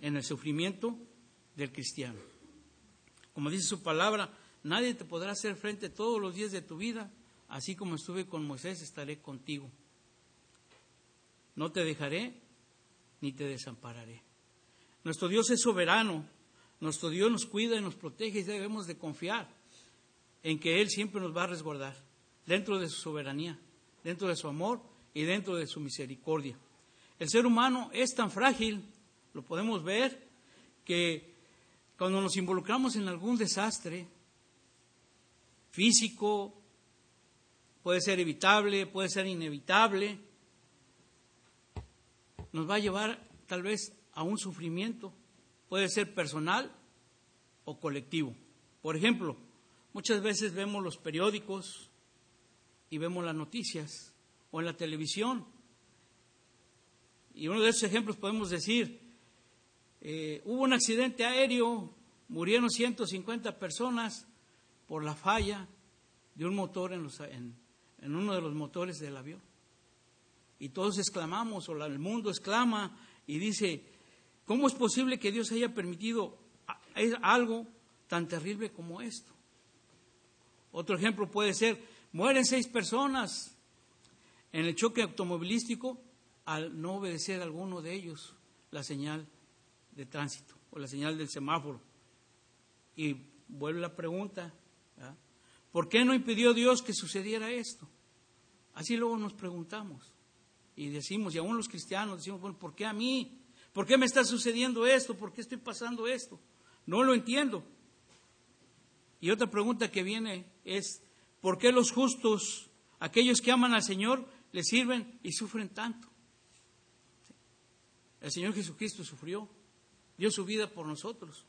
en el sufrimiento del cristiano. Como dice su palabra, nadie te podrá hacer frente todos los días de tu vida, así como estuve con Moisés, estaré contigo. No te dejaré ni te desampararé. Nuestro Dios es soberano, nuestro Dios nos cuida y nos protege y debemos de confiar en que Él siempre nos va a resguardar dentro de su soberanía, dentro de su amor y dentro de su misericordia. El ser humano es tan frágil, lo podemos ver, que cuando nos involucramos en algún desastre físico, puede ser evitable, puede ser inevitable, nos va a llevar tal vez a un sufrimiento, puede ser personal o colectivo. Por ejemplo, muchas veces vemos los periódicos y vemos las noticias o en la televisión. Y uno de esos ejemplos podemos decir, eh, hubo un accidente aéreo, murieron 150 personas por la falla de un motor en, en uno de los motores del avión. Y todos exclamamos, o el mundo exclama y dice, ¿cómo es posible que Dios haya permitido algo tan terrible como esto? Otro ejemplo puede ser, mueren seis personas en el choque automovilístico al no obedecer a alguno de ellos la señal de tránsito o la señal del semáforo. Y vuelve la pregunta, ¿por qué no impidió Dios que sucediera esto? Así luego nos preguntamos y decimos, y aún los cristianos decimos, bueno, ¿por qué a mí? ¿Por qué me está sucediendo esto? ¿Por qué estoy pasando esto? No lo entiendo. Y otra pregunta que viene es, ¿por qué los justos, aquellos que aman al Señor, le sirven y sufren tanto? El Señor Jesucristo sufrió, dio su vida por nosotros.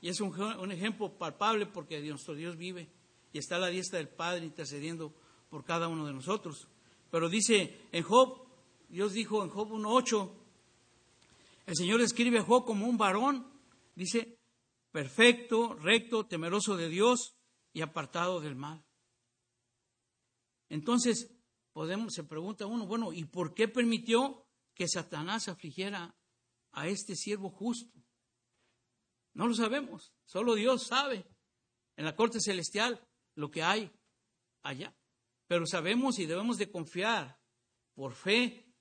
Y es un, ejemplo palpable porque nuestro Dios vive y está a la diestra del Padre intercediendo por cada uno de nosotros. Pero dice en Job Dios dijo en Job 1.8, el Señor escribe a Job como un varón, dice, perfecto, recto, temeroso de Dios y apartado del mal. Entonces, podemos, se pregunta uno, bueno, ¿y por qué permitió que Satanás afligiera a este siervo justo? No lo sabemos, solo Dios sabe en la corte celestial lo que hay allá. Pero sabemos y debemos de confiar por fe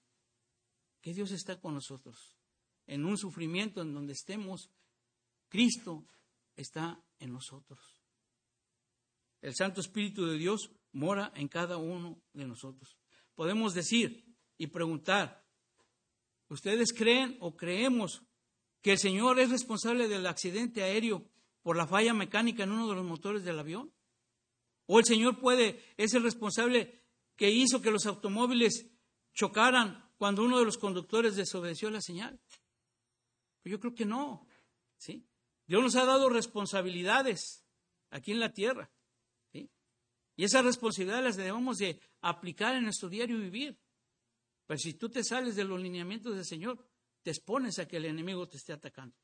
que Dios está con nosotros. En un sufrimiento en donde estemos, Cristo está en nosotros. El Santo Espíritu de Dios mora en cada uno de nosotros. Podemos decir y preguntar, ¿ustedes creen o creemos que el Señor es responsable del accidente aéreo por la falla mecánica en uno de los motores del avión? ¿O el Señor puede, es el responsable que hizo que los automóviles chocaran cuando uno de los conductores desobedeció la señal? Pues yo creo que no. ¿sí? Dios nos ha dado responsabilidades aquí en la tierra. ¿sí? Y esas responsabilidades las debemos de aplicar en nuestro diario vivir. Pero si tú te sales de los lineamientos del Señor, te expones a que el enemigo te esté atacando.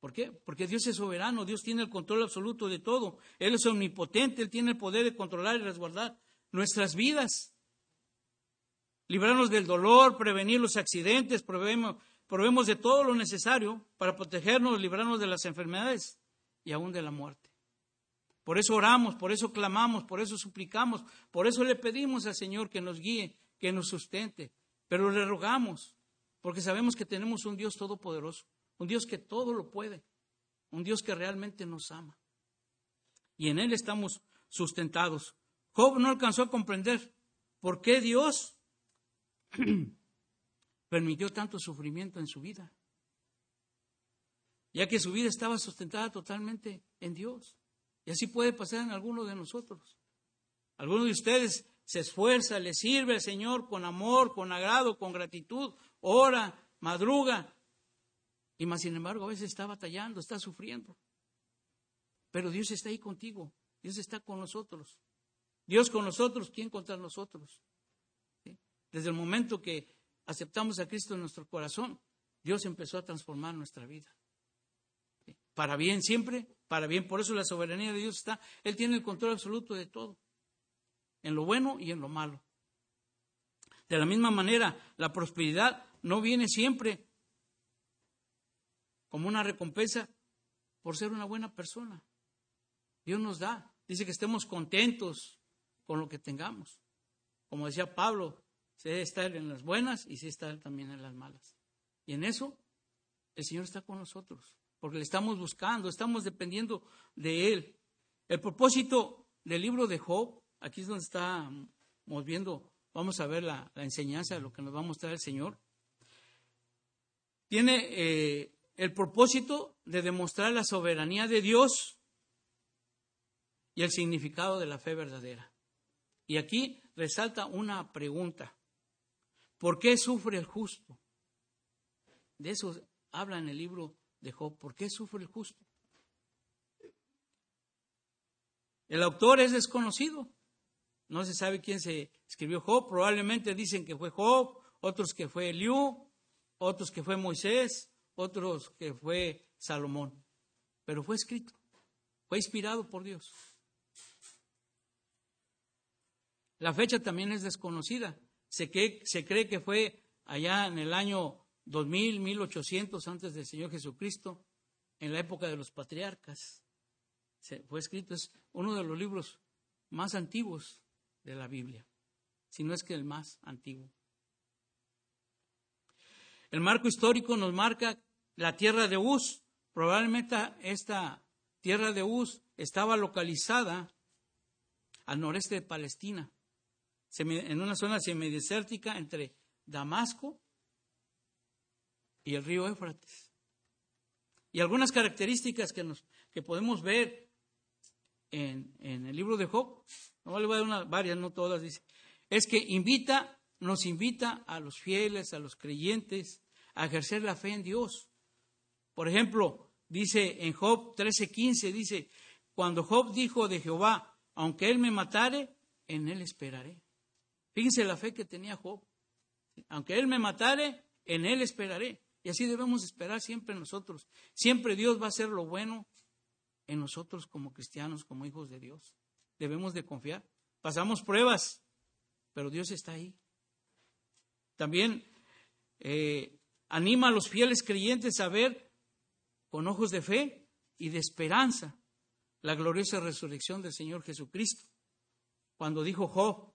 ¿Por qué? Porque Dios es soberano, Dios tiene el control absoluto de todo. Él es omnipotente, Él tiene el poder de controlar y resguardar nuestras vidas librarnos del dolor, prevenir los accidentes, probemos, de todo lo necesario para protegernos, librarnos de las enfermedades y aún de la muerte. Por eso oramos, por eso clamamos, por eso suplicamos, por eso le pedimos al Señor que nos guíe, que nos sustente, pero le rogamos, porque sabemos que tenemos un Dios todopoderoso, un Dios que todo lo puede, un Dios que realmente nos ama. Y en Él estamos sustentados. Job no alcanzó a comprender por qué Dios permitió tanto sufrimiento en su vida, ya que su vida estaba sustentada totalmente en Dios. Y así puede pasar en alguno de nosotros. Alguno de ustedes se esfuerza, le sirve al Señor con amor, con agrado, con gratitud, ora, madruga, y más sin embargo a veces está batallando, está sufriendo. Pero Dios está ahí contigo, Dios está con nosotros. Dios con nosotros, ¿quién contra nosotros? Desde el momento que aceptamos a Cristo en nuestro corazón, Dios empezó a transformar nuestra vida. Para bien siempre, para bien. Por eso la soberanía de Dios está. Él tiene el control absoluto de todo, en lo bueno y en lo malo. De la misma manera, la prosperidad no viene siempre como una recompensa por ser una buena persona. Dios nos da. Dice que estemos contentos con lo que tengamos. Como decía Pablo, se debe estar en las buenas y se debe estar también en las malas. Y en eso el Señor está con nosotros, porque le estamos buscando, estamos dependiendo de Él. El propósito del libro de Job, aquí es donde estamos viendo, vamos a ver la, enseñanza de lo que nos va a mostrar el Señor, tiene eh, el propósito de demostrar la soberanía de Dios y el significado de la fe verdadera. Y aquí resalta una pregunta. ¿Por qué sufre el justo? De eso habla en el libro de Job. ¿Por qué sufre el justo? El autor es desconocido. No se sabe quién se escribió Job. Probablemente dicen que fue Job, otros que fue Eliú, otros que fue Moisés, otros que fue Salomón. Pero fue escrito, fue inspirado por Dios. La fecha también es desconocida. Se cree, se cree que fue allá en el año 2000, 1800 antes del Señor Jesucristo, en la época de los patriarcas. Se, fue escrito, es uno de los libros más antiguos de la Biblia, si no es que el más antiguo. El marco histórico nos marca la tierra de Uz. Probablemente esta tierra de Uz estaba localizada al noreste de Palestina en una zona semidesértica entre Damasco y el río Éfrates. Y algunas características que, nos, que podemos ver en, en, el libro de Job, no le voy a dar varias, no todas, dice, es que invita, nos invita a los fieles, a los creyentes, a ejercer la fe en Dios. Por ejemplo, dice en Job 13:15, dice, cuando Job dijo de Jehová, aunque él me matare, en él esperaré. Fíjense la fe que tenía Job. Aunque Él me matare, en Él esperaré. Y así debemos esperar siempre nosotros. Siempre Dios va a hacer lo bueno en nosotros como cristianos, como hijos de Dios. Debemos de confiar. Pasamos pruebas, pero Dios está ahí. También eh, anima a los fieles creyentes a ver con ojos de fe y de esperanza la gloriosa resurrección del Señor Jesucristo. Cuando dijo Job,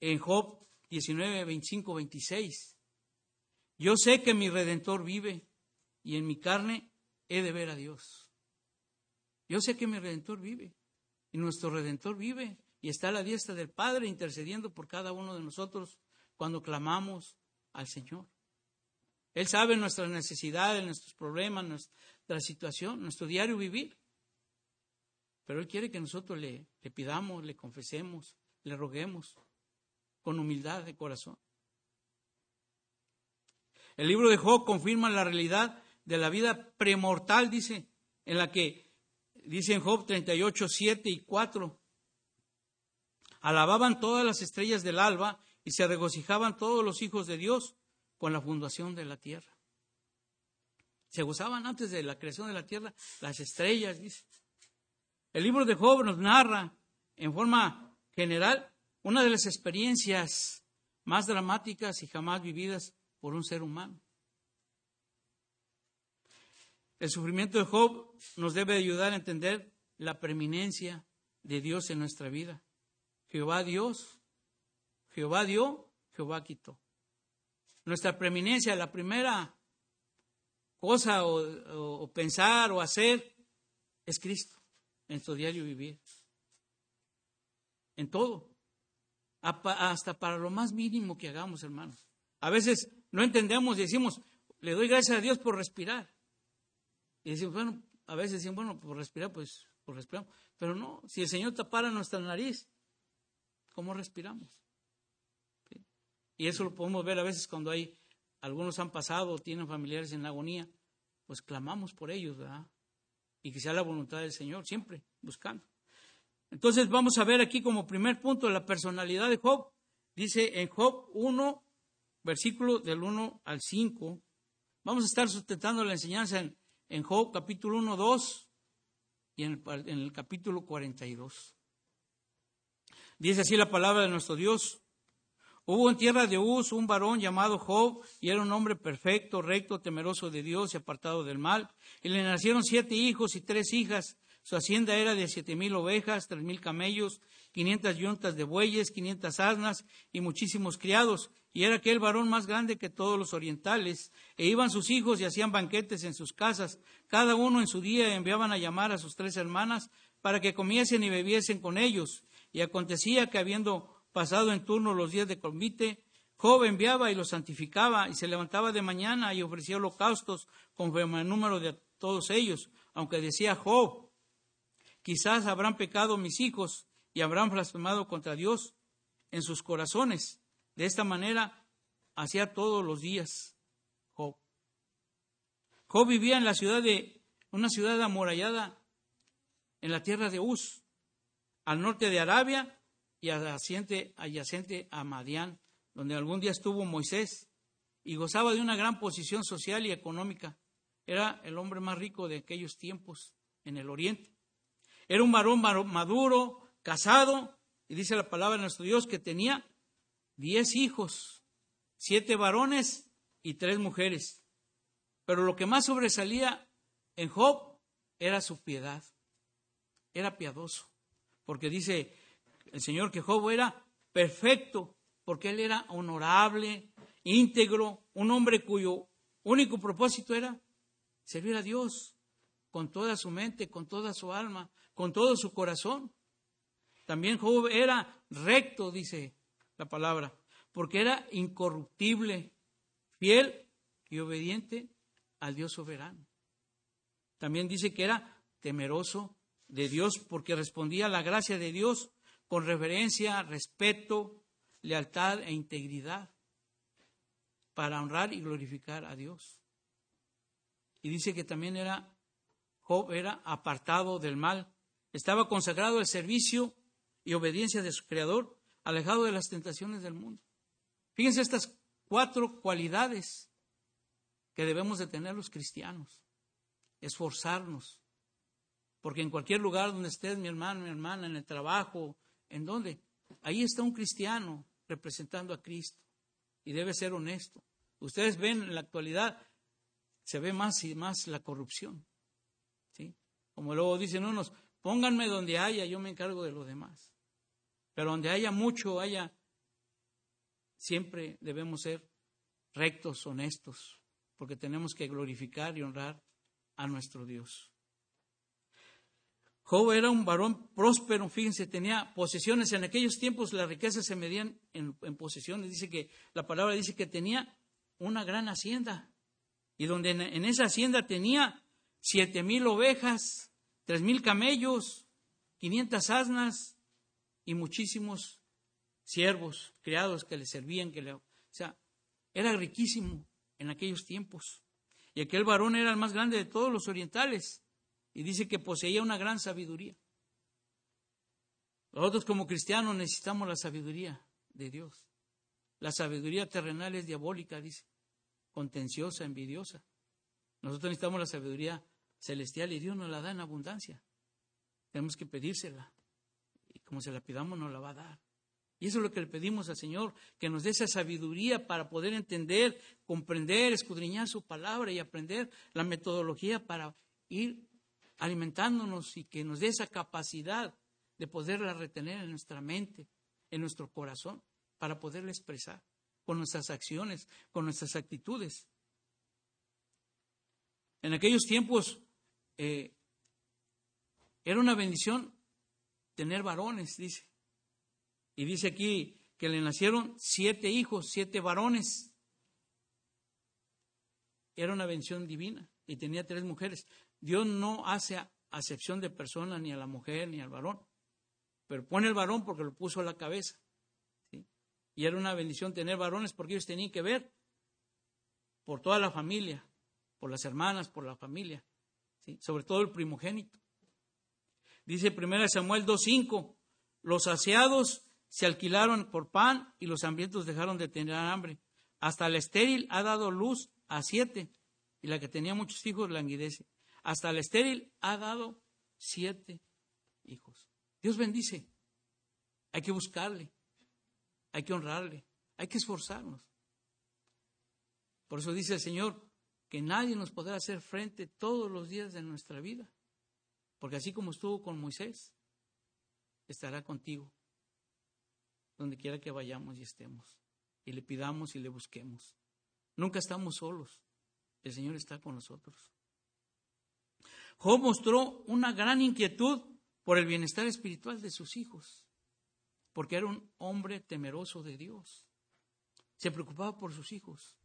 en Job 19, 25, 26. Yo sé que mi redentor vive y en mi carne he de ver a Dios. Yo sé que mi redentor vive y nuestro redentor vive y está a la diestra del Padre intercediendo por cada uno de nosotros cuando clamamos al Señor. Él sabe nuestras necesidades, nuestros problemas, nuestra situación, nuestro diario vivir. Pero Él quiere que nosotros le, le pidamos, le confesemos, le roguemos con humildad de corazón. El libro de Job confirma la realidad de la vida premortal, dice, en la que, dice en Job 38, 7 y 4, alababan todas las estrellas del alba y se regocijaban todos los hijos de Dios con la fundación de la tierra. Se gozaban antes de la creación de la tierra las estrellas, dice. El libro de Job nos narra en forma general una de las experiencias más dramáticas y jamás vividas por un ser humano. El sufrimiento de Job nos debe ayudar a entender la preeminencia de Dios en nuestra vida. Jehová Dios, Jehová dio, Jehová quitó. Nuestra preeminencia, la primera cosa o, o pensar o hacer es Cristo en su diario vivir. En todo hasta para lo más mínimo que hagamos, hermanos. A veces no entendemos y decimos, le doy gracias a Dios por respirar. Y decimos, bueno, a veces decimos, bueno, por respirar, pues por respirar. Pero no, si el Señor tapara nuestra nariz, ¿cómo respiramos? Y eso lo podemos ver a veces cuando hay, algunos han pasado tienen familiares en agonía, pues clamamos por ellos, ¿verdad? Y que sea la voluntad del Señor, siempre buscando. Entonces vamos a ver aquí como primer punto la personalidad de Job. Dice en Job 1, versículo del 1 al 5. Vamos a estar sustentando la enseñanza en, Job capítulo 1, 2 y en el, en el capítulo 42. Dice así la palabra de nuestro Dios. Hubo en tierra de Uz un varón llamado Job, y era un hombre perfecto, recto, temeroso de Dios y apartado del mal. Y le nacieron siete hijos y tres hijas. Su hacienda era de siete mil ovejas, tres mil camellos, quinientas yuntas de bueyes, quinientas asnas y muchísimos criados. Y era aquel varón más grande que todos los orientales. E iban sus hijos y hacían banquetes en sus casas. Cada uno en su día enviaban a llamar a sus tres hermanas para que comiesen y bebiesen con ellos. Y acontecía que habiendo pasado en turno los días de convite, Job enviaba y los santificaba y se levantaba de mañana y ofrecía holocaustos conforme al número de todos ellos, aunque decía Job, quizás habrán pecado mis hijos y habrán blasfemado contra Dios en sus corazones. De esta manera hacía todos los días Job. Job vivía en la ciudad de una ciudad amurallada en la tierra de Uz, al norte de Arabia y adyacente, adyacente a Madián, donde algún día estuvo Moisés y gozaba de una gran posición social y económica. Era el hombre más rico de aquellos tiempos en el oriente. Era un varón maduro, casado, y dice la palabra de nuestro Dios que tenía diez hijos, siete varones y tres mujeres. Pero lo que más sobresalía en Job era su piedad. Era piadoso, porque dice el Señor que Job era perfecto, porque él era honorable, íntegro, un hombre cuyo único propósito era servir a Dios con toda su mente, con toda su alma, con todo su corazón. También Job era recto, dice la palabra, porque era incorruptible, fiel y obediente al Dios soberano. También dice que era temeroso de Dios porque respondía a la gracia de Dios con reverencia, respeto, lealtad e integridad para honrar y glorificar a Dios. Y dice que también era Job era apartado del mal, estaba consagrado al servicio y obediencia de su creador, alejado de las tentaciones del mundo. Fíjense estas cuatro cualidades que debemos de tener los cristianos. Esforzarnos, porque en cualquier lugar donde estés, mi hermano, mi hermana, en el trabajo, ¿En dónde? Ahí está un cristiano representando a Cristo y debe ser honesto. Ustedes ven en la actualidad, se ve más y más la corrupción. ¿sí? Como luego dicen unos, pónganme donde haya, yo me encargo de lo demás. Pero donde haya mucho, haya, siempre debemos ser rectos, honestos, porque tenemos que glorificar y honrar a nuestro Dios. Job era un varón próspero, fíjense, tenía posesiones. En aquellos tiempos las riquezas se medían en, posesiones. Dice que la palabra dice que tenía una gran hacienda. Y donde en, esa hacienda tenía siete mil ovejas, tres mil camellos, quinientas asnas y muchísimos siervos, criados que le servían, que le, o sea, era riquísimo en aquellos tiempos. Y aquel varón era el más grande de todos los orientales. Y dice que poseía una gran sabiduría. Nosotros como cristianos necesitamos la sabiduría de Dios. La sabiduría terrenal es diabólica, dice, contenciosa, envidiosa. Nosotros necesitamos la sabiduría celestial y Dios nos la da en abundancia. Tenemos que pedírsela. Como se la pidamos, nos la va a dar. Y eso es lo que le pedimos al Señor, que nos dé esa sabiduría para poder entender, comprender, escudriñar su palabra y aprender la metodología para ir alimentándonos y que nos dé esa capacidad de poderla retener en nuestra mente, en nuestro corazón, para poderla expresar con nuestras acciones, con nuestras actitudes. En aquellos tiempos eh, era una bendición tener varones, dice. Y dice aquí que le nacieron siete hijos, siete varones. Era una bendición divina y tenía tres mujeres. Dios no hace acepción de personas ni a la mujer ni al varón, pero pone el varón porque lo puso a la cabeza. Y era una bendición tener varones porque ellos tenían que ver por toda la familia, por las hermanas, por la familia, sobre todo el primogénito. Dice 1 Samuel 2.5, los saciados se alquilaron por pan y los hambrientos dejaron de tener hambre. Hasta el estéril ha dado luz a siete y la que tenía muchos hijos languidece hasta el estéril, ha dado siete hijos. Dios bendice. Hay que buscarle, hay que honrarle, Hay que esforzarnos. Por eso dice el Señor que nadie nos podrá hacer frente todos los días de nuestra vida. Porque así como estuvo con Moisés, estará contigo donde quiera que vayamos y estemos. Y le pidamos y le busquemos. Nunca estamos solos. El Señor está con nosotros. Job mostró una gran inquietud por el bienestar espiritual de sus hijos, porque era un hombre temeroso de Dios. Se preocupaba por sus hijos,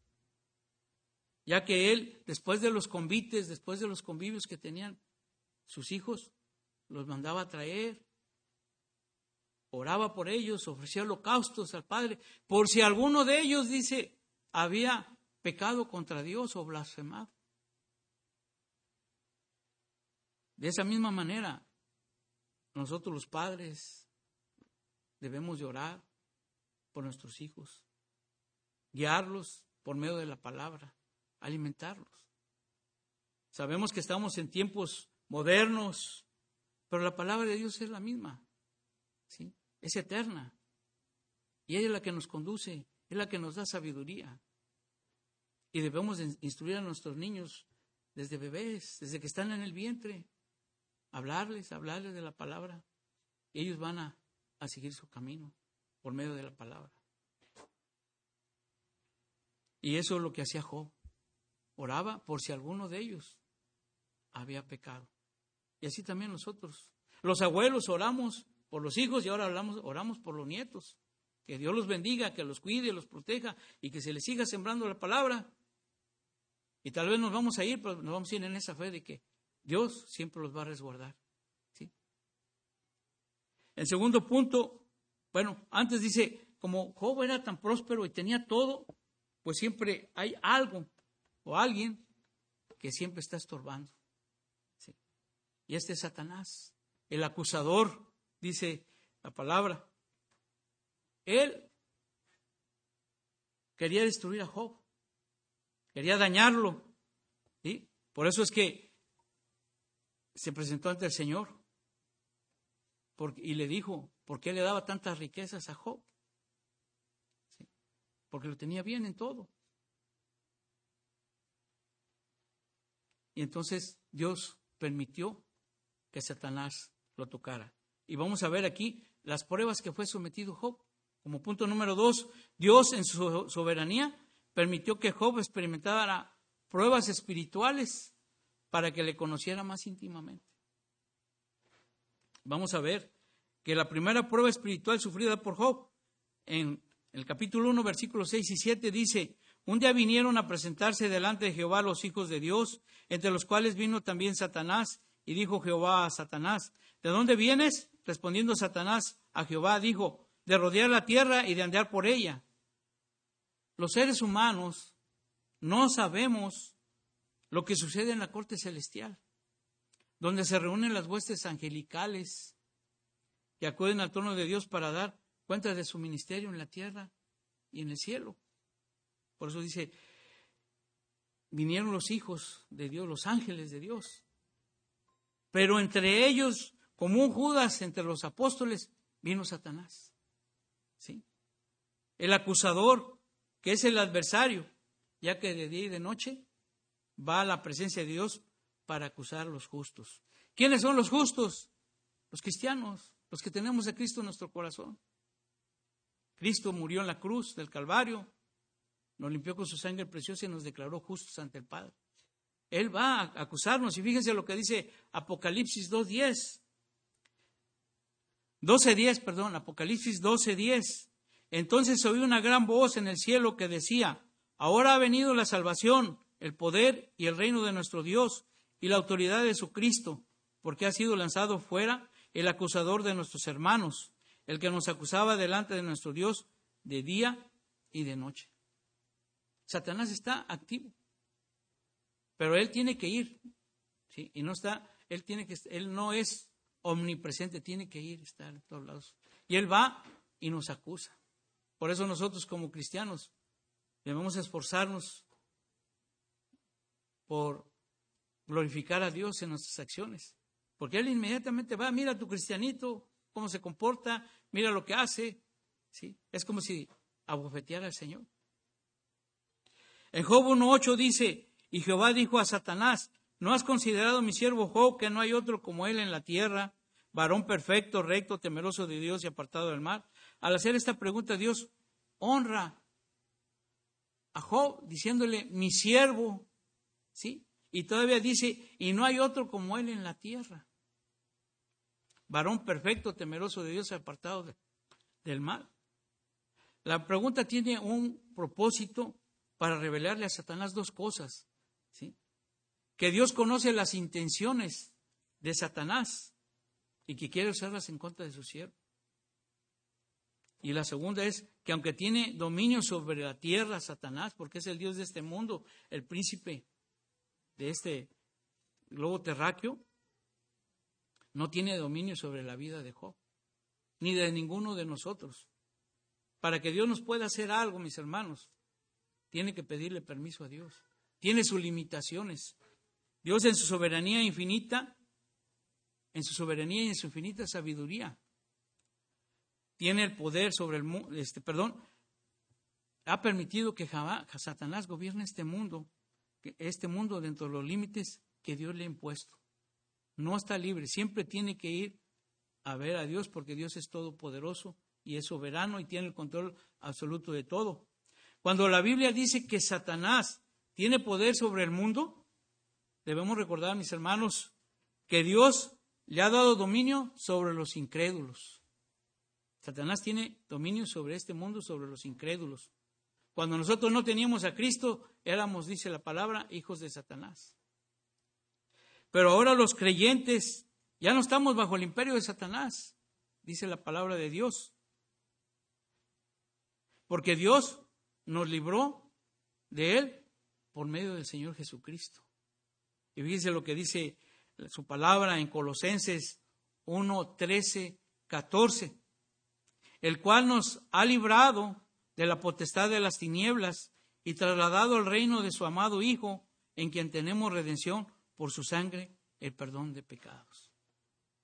ya que él, después de los convites, después de los convivios que tenían sus hijos, los mandaba a traer, oraba por ellos, ofrecía holocaustos al Padre, por si alguno de ellos, dice, había pecado contra Dios o blasfemado. De esa misma manera, nosotros los padres debemos llorar por nuestros hijos, guiarlos por medio de la palabra, alimentarlos. Sabemos que estamos en tiempos modernos, pero la palabra de Dios es la misma, ¿sí? es eterna. Y ella es la que nos conduce, es la que nos da sabiduría. Y debemos instruir a nuestros niños desde bebés, desde que están en el vientre hablarles, hablarles de la palabra. Ellos van a, seguir su camino por medio de la palabra. Y eso es lo que hacía Job. Oraba por si alguno de ellos había pecado. Y así también nosotros. Los abuelos oramos por los hijos y ahora hablamos, oramos por los nietos. Que Dios los bendiga, que los cuide, los proteja y que se les siga sembrando la palabra. Y tal vez nos vamos a ir, pero nos vamos a ir en esa fe de que Dios siempre los va a resguardar. ¿sí? El segundo punto, bueno, antes dice, como Job era tan próspero y tenía todo, pues siempre hay algo o alguien que siempre está estorbando. Y este es Satanás, el acusador, dice la palabra. Él quería destruir a Job, quería dañarlo. ¿sí? Por eso es que se presentó ante el Señor y le dijo, ¿por qué le daba tantas riquezas a Job? Porque lo tenía bien en todo. Y entonces Dios permitió que Satanás lo tocara. Y vamos a ver aquí las pruebas que fue sometido Job. Como punto número dos, Dios en su soberanía permitió que Job experimentara pruebas espirituales para que le conociera más íntimamente. Vamos a ver que la primera prueba espiritual sufrida por Job, en el capítulo 1, versículos 6 y 7, dice, un día vinieron a presentarse delante de Jehová los hijos de Dios, entre los cuales vino también Satanás, y dijo Jehová a Satanás, ¿de dónde vienes? Respondiendo Satanás a Jehová, dijo, de rodear la tierra y de andar por ella. Los seres humanos no sabemos lo que sucede en la corte celestial, donde se reúnen las huestes angelicales que acuden al trono de Dios para dar cuenta de su ministerio en la tierra y en el cielo. Por eso dice, vinieron los hijos de Dios, los ángeles de Dios. Pero entre ellos, como un Judas entre los apóstoles, vino Satanás. ¿Sí? El acusador, que es el adversario, ya que de día y de noche va a la presencia de Dios para acusar a los justos. ¿Quiénes son los justos? Los cristianos, los que tenemos a Cristo en nuestro corazón. Cristo murió en la cruz del Calvario, nos limpió con su sangre preciosa y nos declaró justos ante el Padre. Él va a acusarnos y fíjense lo que dice Apocalipsis 2.10. 12.10, perdón, Apocalipsis 12.10. Entonces oí una gran voz en el cielo que decía, ahora ha venido la salvación el poder y el reino de nuestro Dios y la autoridad de su Cristo, porque ha sido lanzado fuera el acusador de nuestros hermanos, el que nos acusaba delante de nuestro Dios de día y de noche. Satanás está activo, pero él tiene que ir, ¿sí? y no está, él tiene que, él no es omnipresente, tiene que ir, estar en todos lados. Y él va y nos acusa. Por eso nosotros como cristianos debemos esforzarnos por glorificar a Dios en nuestras acciones. Porque Él inmediatamente va, mira a tu cristianito, cómo se comporta, mira lo que hace. ¿sí? Es como si abofetear al Señor. En Job 1.8 dice, y Jehová dijo a Satanás, ¿no has considerado mi siervo Job que no hay otro como él en la tierra, varón perfecto, recto, temeroso de Dios y apartado del mal? Al hacer esta pregunta, Dios honra a Job diciéndole, mi siervo, ¿sí? Y todavía dice, y no hay otro como él en la tierra. Varón perfecto, temeroso de Dios, apartado del mal. La pregunta tiene un propósito para revelarle a Satanás dos cosas. Que Dios conoce las intenciones de Satanás y que quiere usarlas en contra de su siervo. Y la segunda es que aunque tiene dominio sobre la tierra, Satanás, porque es el Dios de este mundo, el príncipe de este globo terráqueo, no tiene dominio sobre la vida de Job, ni de ninguno de nosotros. Para que Dios nos pueda hacer algo, mis hermanos, tiene que pedirle permiso a Dios. Tiene sus limitaciones. Dios en su soberanía infinita, en su soberanía y en su infinita sabiduría, tiene el poder sobre el mundo, este, perdón, ha permitido que Satanás gobierne este mundo, este mundo dentro de los límites que Dios le ha impuesto. No está libre, siempre tiene que ir a ver a Dios porque Dios es todopoderoso y es soberano y tiene el control absoluto de todo. Cuando la Biblia dice que Satanás tiene poder sobre el mundo, debemos recordar, mis hermanos, que Dios le ha dado dominio sobre los incrédulos. Satanás tiene dominio sobre este mundo, sobre los incrédulos. Cuando nosotros no teníamos a Cristo, éramos, dice la palabra, hijos de Satanás. Pero ahora los creyentes ya no estamos bajo el imperio de Satanás, dice la palabra de Dios. Porque Dios nos libró de él por medio del Señor Jesucristo. Y fíjense lo que dice su palabra en Colosenses 1, 13, 14, el cual nos ha librado de la potestad de las tinieblas y trasladado al reino de su amado Hijo, en quien tenemos redención por su sangre, el perdón de pecados.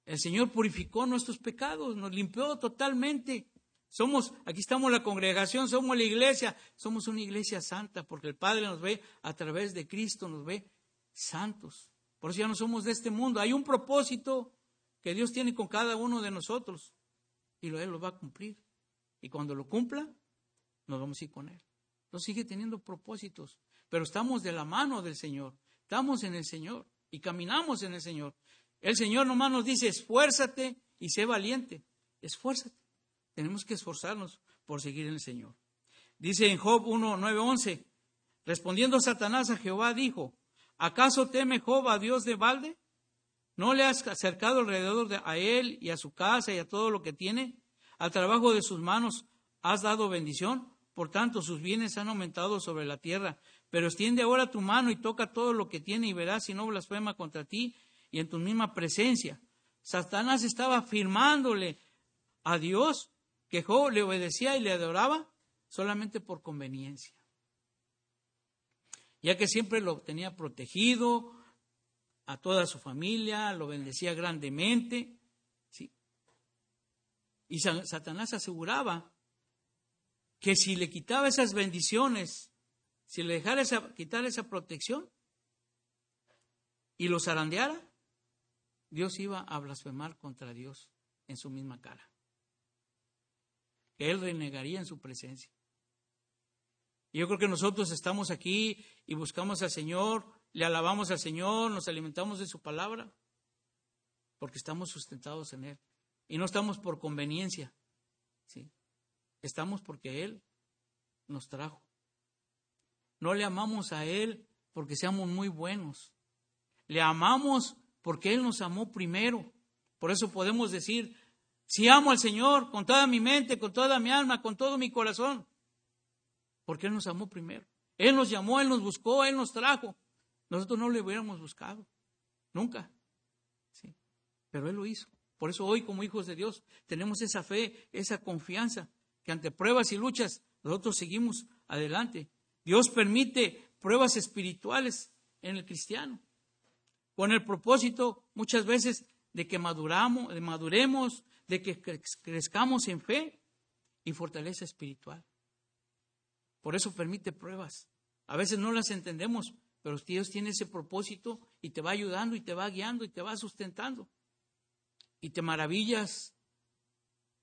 El Señor purificó nuestros pecados, nos limpió totalmente somos, aquí estamos la congregación, somos la iglesia, somos una iglesia santa, porque el Padre nos ve a través de Cristo, nos ve santos. Por eso ya no somos de este mundo. Hay un propósito que Dios tiene con cada uno de nosotros y Él lo va a cumplir. Y cuando lo cumpla, nos vamos a ir con Él. Entonces sigue teniendo propósitos, pero estamos de la mano del Señor, estamos en el Señor y caminamos en el Señor. El Señor nomás nos dice, esfuérzate y sé valiente, esfuérzate. Tenemos que esforzarnos por seguir en el Señor. Dice en Job 1, 9, 11, respondiendo Satanás a Jehová dijo, ¿acaso teme Job a Dios de balde? ¿No le has acercado alrededor de, a él y a su casa y a todo lo que tiene? Al trabajo de sus manos has dado bendición, por tanto sus bienes han aumentado sobre la tierra. Pero extiende ahora tu mano y toca todo lo que tiene y verás si no blasfema contra ti y en tu misma presencia. Satanás estaba afirmándole a Dios que Job le obedecía y le adoraba solamente por conveniencia, ya que siempre lo tenía protegido, a toda su familia, lo bendecía grandemente. ¿sí? Y Satanás aseguraba que si le quitaba esas bendiciones, si le dejara quitar esa protección y lo zarandeara, Dios iba a blasfemar contra Dios en su misma cara que Él renegaría en su presencia. Y yo creo que nosotros estamos aquí y buscamos al Señor, le alabamos al Señor, nos alimentamos de su palabra, porque estamos sustentados en Él. Y no estamos por conveniencia, ¿sí? estamos porque Él nos trajo. No le amamos a Él porque seamos muy buenos. Le amamos porque Él nos amó primero. Por eso podemos decir, si amo al Señor con toda mi mente, con toda mi alma, con todo mi corazón, porque Él nos amó primero. Él nos llamó, Él nos buscó, Él nos trajo. Nosotros no le hubiéramos buscado, nunca. Pero Él lo hizo. Por eso hoy como hijos de Dios tenemos esa fe, esa confianza, que ante pruebas y luchas nosotros seguimos adelante. Dios permite pruebas espirituales en el cristiano, con el propósito muchas veces de que maduramos, de maduremos, de que crezcamos en fe y fortaleza espiritual. Por eso permite pruebas. A veces no las entendemos, pero Dios tiene ese propósito y te va ayudando y te va guiando y te va sustentando. Y te maravillas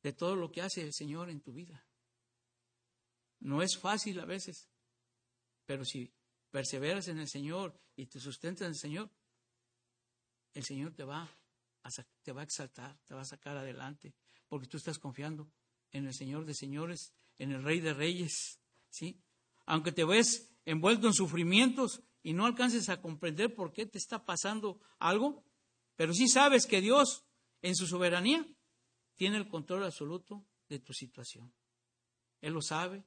de todo lo que hace el Señor en tu vida. No es fácil a veces, pero si perseveras en el Señor y te sustentas en el Señor, el Señor te va te va a exaltar, te va a sacar adelante, porque tú estás confiando en el Señor de señores, en el Rey de reyes, ¿sí? Aunque te ves envuelto en sufrimientos y no alcances a comprender por qué te está pasando algo, pero sí sabes que Dios, en su soberanía, tiene el control absoluto de tu situación. Él lo sabe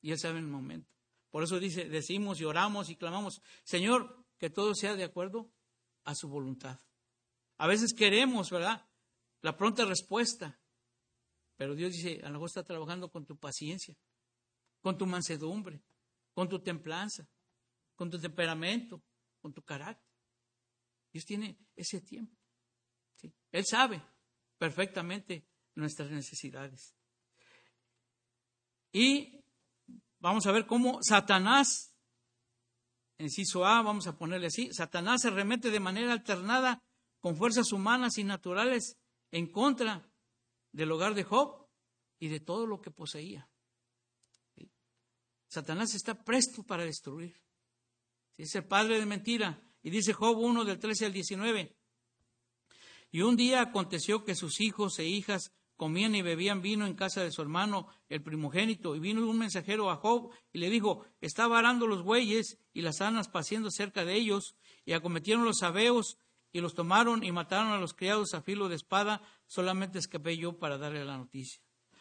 y Él sabe el momento. Por eso dice, decimos y oramos y clamamos, Señor, que todo sea de acuerdo a su voluntad. A veces queremos, ¿verdad? La pronta respuesta. Pero Dios dice, a lo mejor está trabajando con tu paciencia, con tu mansedumbre, con tu templanza, con tu temperamento, con tu carácter. Dios tiene ese tiempo. Él sabe perfectamente nuestras necesidades. Y vamos a ver cómo Satanás, inciso A, vamos a ponerle así, Satanás se remete de manera alternada con fuerzas humanas y naturales en contra del hogar de Job y de todo lo que poseía. Satanás está presto para destruir. Es el padre de mentira. Y dice Job 1 del 13 al 19. Y un día aconteció que sus hijos e hijas comían y bebían vino en casa de su hermano, el primogénito, y vino un mensajero a Job y le dijo, estaba arando los bueyes y las anas paciendo cerca de ellos, y acometieron los sabeos y los tomaron y mataron a los criados a filo de espada, solamente escapé yo para darle la noticia.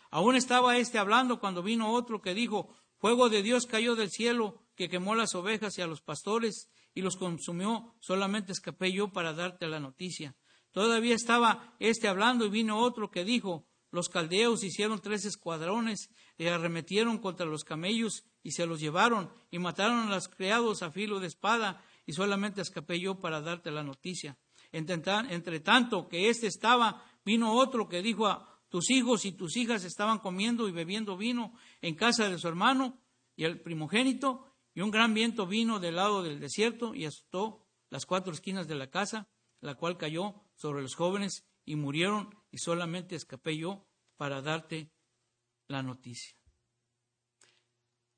Aún estaba éste hablando cuando vino otro que dijo, fuego de Dios cayó del cielo, que quemó las ovejas y a los pastores y los consumió, solamente escapé yo para darte la noticia. Todavía estaba éste hablando y vino otro que dijo, los caldeos hicieron tres escuadrones y arremetieron contra los camellos y se los llevaron y mataron a los criados a filo de espada y solamente escapé yo para darte la noticia. Entre tanto que éste estaba, vino otro que dijo a tus hijos y tus hijas estaban comiendo y bebiendo vino en casa de su hermano y el primogénito, y un gran viento vino del lado del desierto y azotó las cuatro esquinas de la casa, la cual cayó sobre los jóvenes y murieron, y solamente escapé yo para darte la noticia.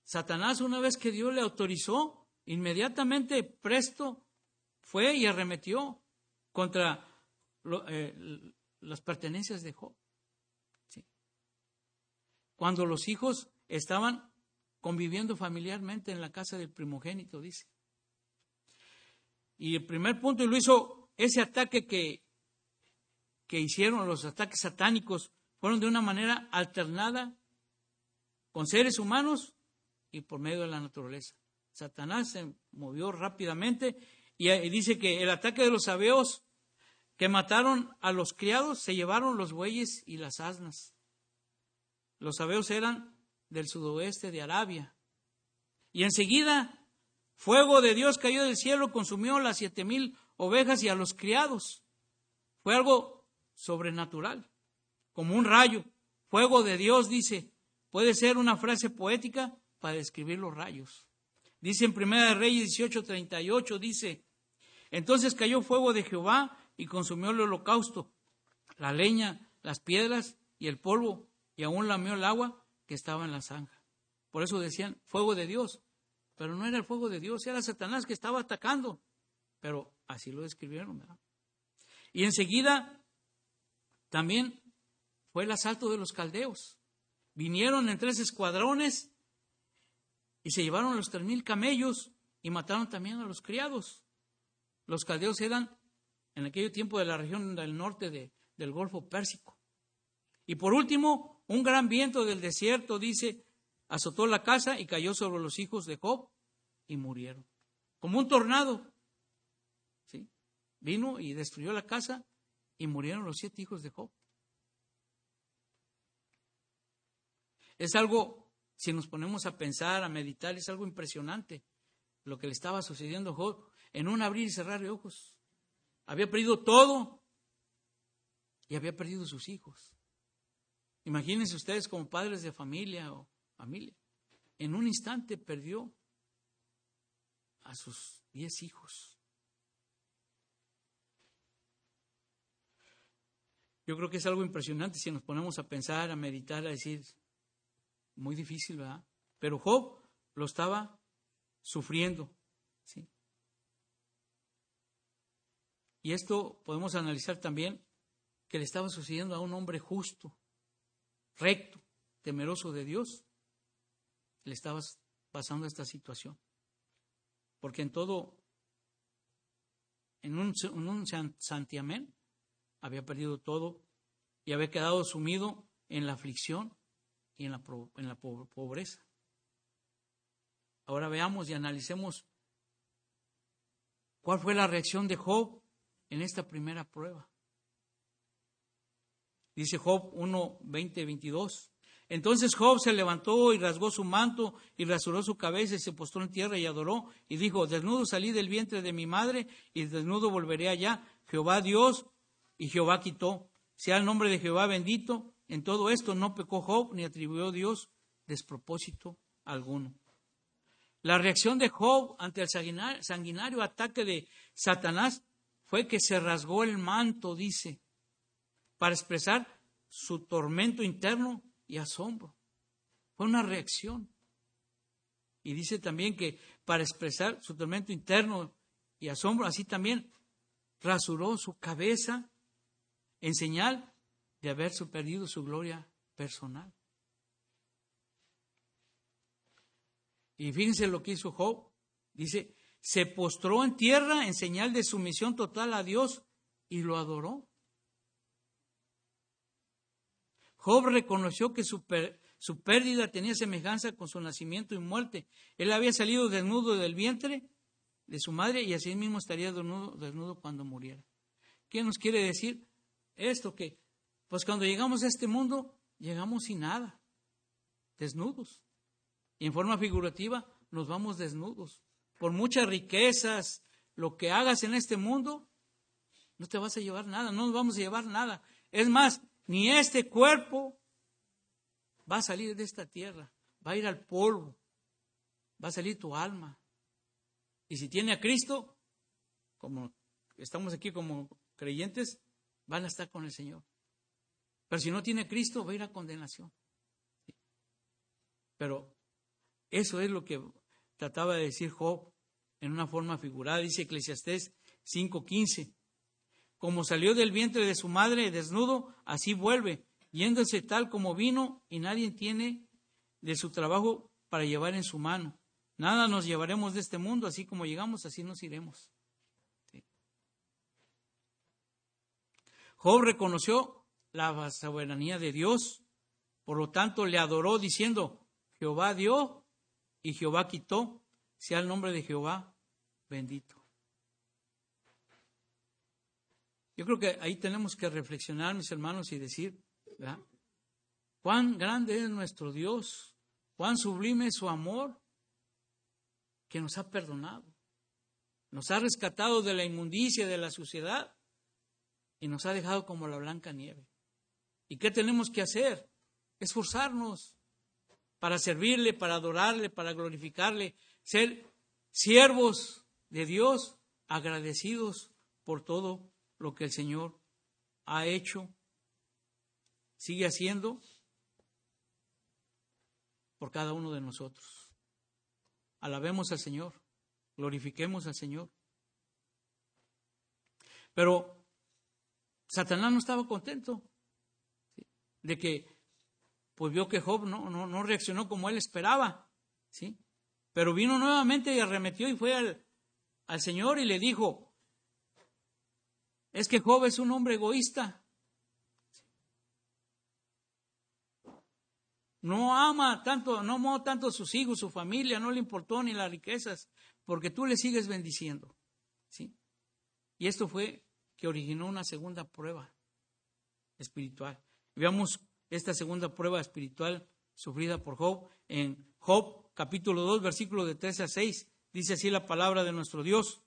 Satanás, una vez que Dios le autorizó, inmediatamente presto fue y arremetió contra eh, las pertenencias de Job. Cuando los hijos estaban conviviendo familiarmente en la casa del primogénito, dice. Y el primer punto, y lo hizo ese ataque que, que hicieron, los ataques satánicos, fueron de una manera alternada con seres humanos y por medio de la naturaleza. Satanás se movió rápidamente y, dice que el ataque de los sabeos que mataron a los criados se llevaron los bueyes y las asnas. Los sabeos eran del sudoeste de Arabia. Y enseguida, fuego de Dios cayó del cielo, consumió las siete mil ovejas y a los criados. Fue algo sobrenatural, como un rayo. Fuego de Dios, dice, puede ser una frase poética para describir los rayos. Dice en Primera de Reyes 18:38, dice, entonces cayó fuego de Jehová y consumió el holocausto, la leña, las piedras y el polvo, y aún lamió el agua que estaba en la zanja. Por eso decían fuego de Dios, pero no era el fuego de Dios, era Satanás que estaba atacando. Pero así lo describieron. Y enseguida también fue el asalto de los caldeos. Vinieron en tres escuadrones y se llevaron los tres mil camellos y mataron también a los criados. Los caldeos eran en aquel tiempo de la región del norte del Golfo Pérsico. Y por último, un gran viento del desierto, dice, azotó la casa y cayó sobre los hijos de Job y murieron. Como un tornado. ¿sí? Vino y destruyó la casa y murieron los siete hijos de Job. Es algo, si nos ponemos a pensar, a meditar, es algo impresionante lo que le estaba sucediendo a Job en un abrir y cerrar de ojos. Había perdido todo y había perdido sus hijos. Imagínense ustedes como padres de familia o familia. en un instante perdió a sus diez hijos. Yo creo que es algo impresionante si nos ponemos a pensar, a meditar, a decir, muy difícil, ¿verdad? Pero Job lo estaba sufriendo, ¿sí? Y esto podemos analizar también que le estaba sucediendo a un hombre justo, recto, temeroso de Dios. Le estaba pasando esta situación. Porque en todo, en un, en un santiamén, había perdido todo y había quedado sumido en la aflicción y en la, en la pobreza. Ahora veamos y analicemos cuál fue la reacción de Job en esta primera prueba. Dice Job 1, 20, 22. Entonces Job se levantó y rasgó su manto y rasuró su cabeza y se postró en tierra y adoró y dijo, desnudo salí del vientre de mi madre y desnudo volveré allá. Jehová Dios y Jehová quitó. Sea el nombre de Jehová bendito. En todo esto no pecó Job ni atribuyó a Dios despropósito alguno. La reacción de Job ante el sanguinario ataque de Satanás fue que se rasgó el manto, dice, para expresar su tormento interno y asombro. Fue una reacción. Y dice también que para expresar su tormento interno y asombro, así también rasuró su cabeza en señal de haber perdido su gloria personal. Y fíjense lo que hizo Job. Dice, se postró en tierra en señal de sumisión total a Dios y lo adoró. Job reconoció que su, su, pérdida tenía semejanza con su nacimiento y muerte. Él había salido desnudo del vientre de su madre y así mismo estaría desnudo, desnudo cuando muriera. ¿Qué nos quiere decir? esto que, pues cuando llegamos a este mundo, llegamos sin nada, desnudos. Y en forma figurativa, nos vamos desnudos. Por muchas riquezas, lo que hagas en este mundo, no te vas a llevar nada, no nos vamos a llevar nada. Es más, ni este cuerpo va a salir de esta tierra, va a ir al polvo, va a salir tu alma. Y si tiene a Cristo, como estamos aquí como creyentes, van a estar con el Señor. Pero si no tiene Cristo, va a ir a condenación. Pero eso es lo que trataba de decir Job en una forma figurada. Dice Eclesiastés 5:15. Como salió del vientre de su madre desnudo, así vuelve, yéndose tal como vino, y nadie tiene de su trabajo para llevar en su mano. Nada nos llevaremos de este mundo, así como llegamos, así nos iremos. Job reconoció la soberanía de Dios, por lo tanto le adoró diciendo, Jehová dio y Jehová quitó, sea el nombre de Jehová bendito. Yo creo que ahí tenemos que reflexionar, mis hermanos, y decir, cuán grande es nuestro Dios, cuán sublime es su amor, que nos ha perdonado, nos ha rescatado de la inmundicia, de la suciedad, y nos ha dejado como la blanca nieve. ¿Y qué tenemos que hacer? Esforzarnos para servirle, para adorarle, para glorificarle, ser siervos de Dios, agradecidos por todo lo que el Señor ha hecho, sigue haciendo por cada uno de nosotros. Alabemos al Señor, glorifiquemos al Señor. Pero Satanás no estaba contento de que, pues vio que Job no, no, reaccionó como él esperaba, ¿sí? Pero vino nuevamente y arremetió y fue al, al Señor y le dijo, es que Job es un hombre egoísta. No ama tanto, no amó tanto a sus hijos, su familia, no le importó ni las riquezas, porque tú le sigues bendiciendo. ¿sí? Y esto fue que originó una segunda prueba espiritual. Veamos esta segunda prueba espiritual sufrida por Job en Job capítulo 2 versículo de 13 a 6. Dice así la palabra de nuestro Dios.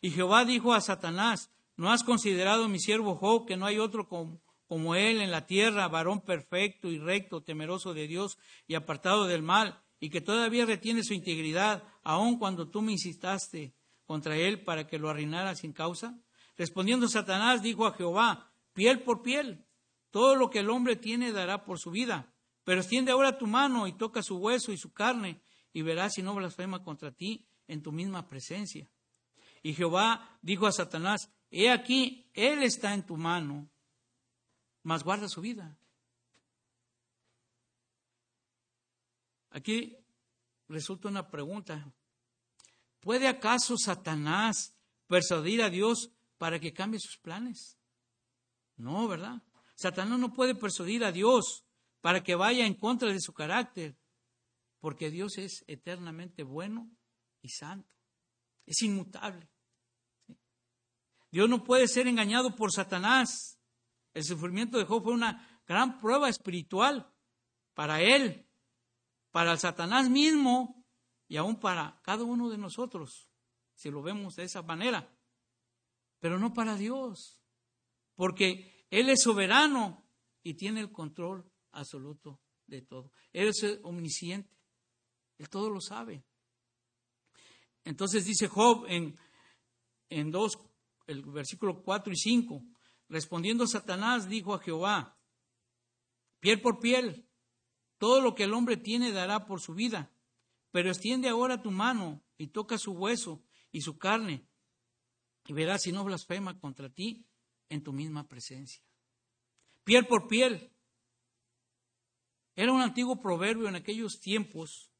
Y Jehová dijo a Satanás, ¿no has considerado mi siervo Job que no hay otro como, como él en la tierra, varón perfecto y recto, temeroso de Dios y apartado del mal? y que todavía retiene su integridad, aun cuando tú me incitaste contra él para que lo arruinara sin causa? Respondiendo Satanás dijo a Jehová, piel por piel, todo lo que el hombre tiene dará por su vida, pero extiende ahora tu mano y toca su hueso y su carne, y verás si no blasfema contra ti en tu misma presencia. Y Jehová dijo a Satanás, he aquí, él está en tu mano, mas guarda su vida. Aquí resulta una pregunta. ¿Puede acaso Satanás persuadir a Dios para que cambie sus planes? No, ¿verdad? Satanás no puede persuadir a Dios para que vaya en contra de su carácter, porque Dios es eternamente bueno y santo, es inmutable. Dios no puede ser engañado por Satanás. El sufrimiento de Job fue una gran prueba espiritual para él, para Satanás mismo y aún para cada uno de nosotros, si lo vemos de esa manera, pero no para Dios, porque Él es soberano y tiene el control absoluto de todo. Él es omnisciente, Él todo lo sabe. Entonces dice Job en, en dos, el versículo 4 y 5, respondiendo Satanás dijo a Jehová, piel por piel, todo lo que el hombre tiene dará por su vida, pero extiende ahora tu mano y toca su hueso y su carne, y verás si no blasfema contra ti en tu misma presencia. Piel por piel. Era un antiguo proverbio en aquellos tiempos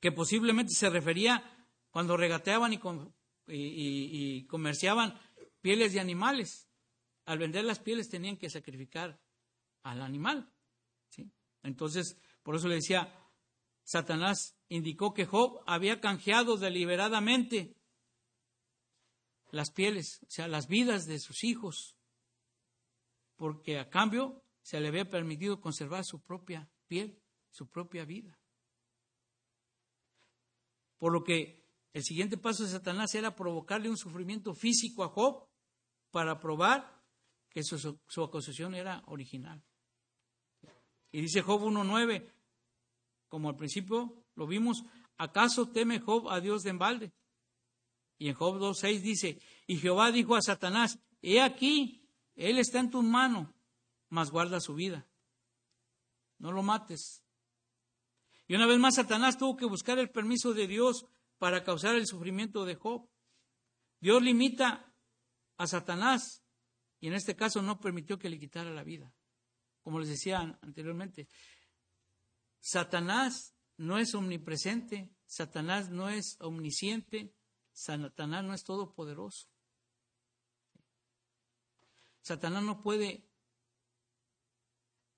que posiblemente se refería cuando regateaban y, y, comerciaban pieles de animales. Al vender las pieles tenían que sacrificar al animal. ¿sí? Entonces, por eso le decía, Satanás indicó que Job había canjeado deliberadamente las pieles, o sea, las vidas de sus hijos, porque a cambio se le había permitido conservar su propia piel, su propia vida. Por lo que el siguiente paso de Satanás era provocarle un sufrimiento físico a Job para probar que su, acusación era original. Y dice Job 1.9, como al principio lo vimos, ¿acaso teme Job a Dios de embalde? Y en Job 2.6 dice, y Jehová dijo a Satanás, he aquí, él está en tu mano, mas guarda su vida. No lo mates. Y una vez más Satanás tuvo que buscar el permiso de Dios para causar el sufrimiento de Job. Dios limita a Satanás y en este caso no permitió que le quitara la vida como les decía anteriormente, Satanás no es omnipresente, Satanás no es omnisciente, Satanás no es todopoderoso. Satanás no puede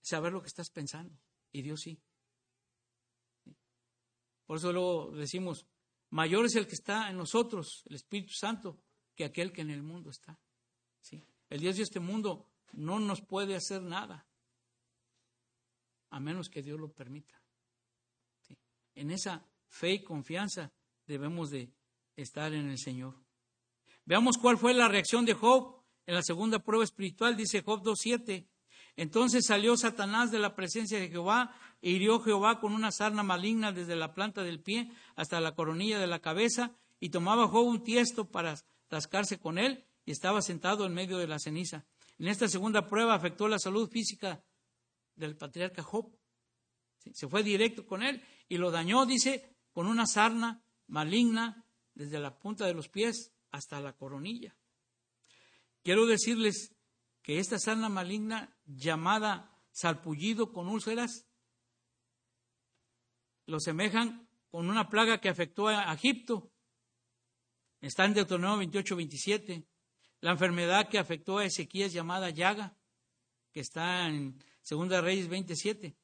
saber lo que estás pensando, y Dios sí. Por eso luego decimos, mayor es el que está en nosotros, el Espíritu Santo, que aquel que en el mundo está. ¿Sí? El Dios de este mundo no nos puede hacer nada a menos que Dios lo permita. En esa fe y confianza debemos de estar en el Señor. Veamos cuál fue la reacción de Job en la segunda prueba espiritual, dice Job 2.7. Entonces salió Satanás de la presencia de Jehová e hirió Jehová con una sarna maligna desde la planta del pie hasta la coronilla de la cabeza y tomaba Job un tiesto para rascarse con él y estaba sentado en medio de la ceniza. En esta segunda prueba afectó la salud física del patriarca Job. Se fue directo con él y lo dañó, dice, con una sarna maligna desde la punta de los pies hasta la coronilla. Quiero decirles que esta sarna maligna llamada salpullido con úlceras lo semejan con una plaga que afectó a Egipto. Está en Deuteronomio 28, 27. La enfermedad que afectó a Ezequías llamada llaga, que está en Segunda Reyes 27.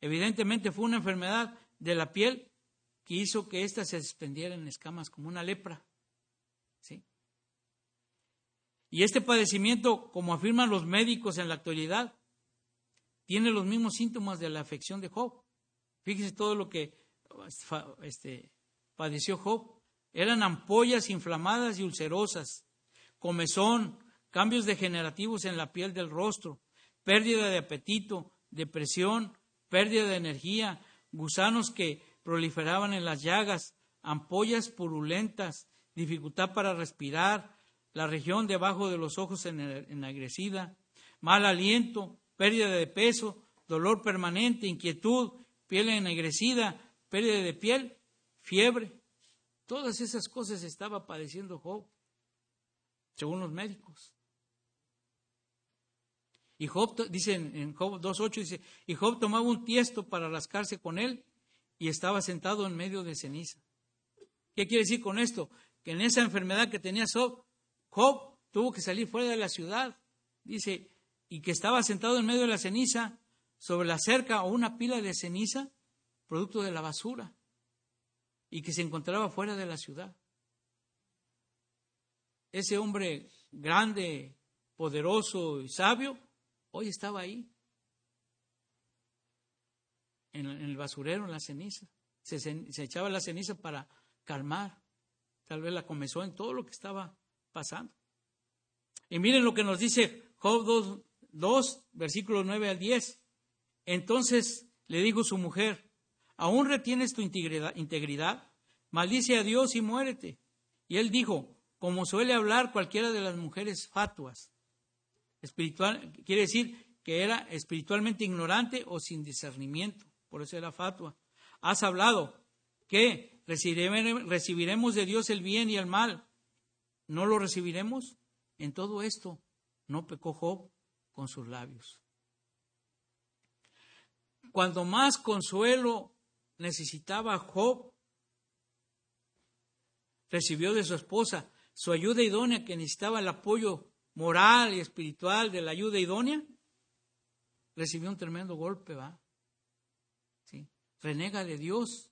Evidentemente fue una enfermedad de la piel que hizo que ésta se desprendiera en escamas como una lepra. ¿Sí? Y este padecimiento, como afirman los médicos en la actualidad, tiene los mismos síntomas de la afección de Job. Fíjese todo lo que este, padeció Job. Eran ampollas inflamadas y ulcerosas, comezón, cambios degenerativos en la piel del rostro, pérdida de apetito, depresión, pérdida de energía, gusanos que proliferaban en las llagas, ampollas purulentas, dificultad para respirar, la región debajo de los ojos ennegrecida, mal aliento, pérdida de peso, dolor permanente, inquietud, piel ennegrecida, pérdida de piel, fiebre. Todas esas cosas estaba padeciendo Job, según los médicos. Y Job, dice en Job 2.8, dice, y Job tomaba un tiesto para rascarse con él y estaba sentado en medio de ceniza. ¿Qué quiere decir con esto? Que en esa enfermedad que tenía Job, Job tuvo que salir fuera de la ciudad. Dice, y que estaba sentado en medio de la ceniza, sobre la cerca o una pila de ceniza, producto de la basura, y que se encontraba fuera de la ciudad. Ese hombre grande, poderoso y sabio, hoy estaba ahí, en, el basurero, en la ceniza. Se, echaba la ceniza para calmar. Tal vez la comenzó en todo lo que estaba pasando. Y miren lo que nos dice Job 2, 2 versículos 9 al 10. Entonces le dijo su mujer, ¿aún retienes tu integridad, integridad? Maldice a Dios y muérete. Y él dijo, como suele hablar cualquiera de las mujeres fatuas. Espiritual, quiere decir que era espiritualmente ignorante o sin discernimiento. Por eso era fatua. Has hablado que recibiremos de Dios el bien y el mal. ¿No lo recibiremos? En todo esto no pecó Job con sus labios. Cuando más consuelo necesitaba Job, recibió de su esposa su ayuda idónea que necesitaba el apoyo moral y espiritual de la ayuda idónea, recibió un tremendo golpe, ¿va? Renega de Dios.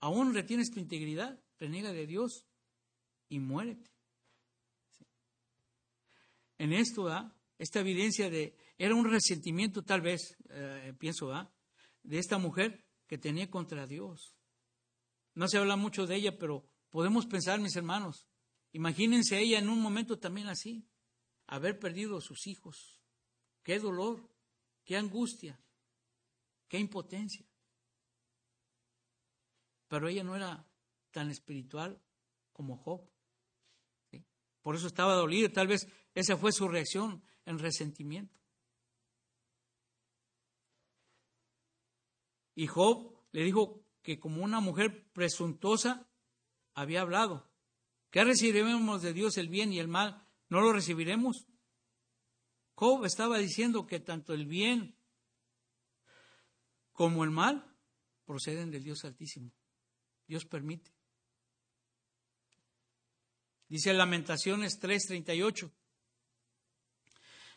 Aún retienes tu integridad, renega de Dios y muérete. En esto, ¿va? Esta evidencia de, era un resentimiento tal vez, eh, pienso, ¿va? De esta mujer que tenía contra Dios. No se habla mucho de ella, pero podemos pensar, mis hermanos, imagínense ella en un momento también así haber perdido a sus hijos. Qué dolor, qué angustia, qué impotencia. Pero ella no era tan espiritual como Job. Por eso estaba dolida. Tal vez esa fue su reacción en resentimiento. Y Job le dijo que como una mujer presuntuosa había hablado. ¿Qué recibiremos de Dios el bien y el mal? ¿No lo recibiremos? Job estaba diciendo que tanto el bien como el mal proceden del Dios Altísimo. Dios permite. Dice Lamentaciones 3:38.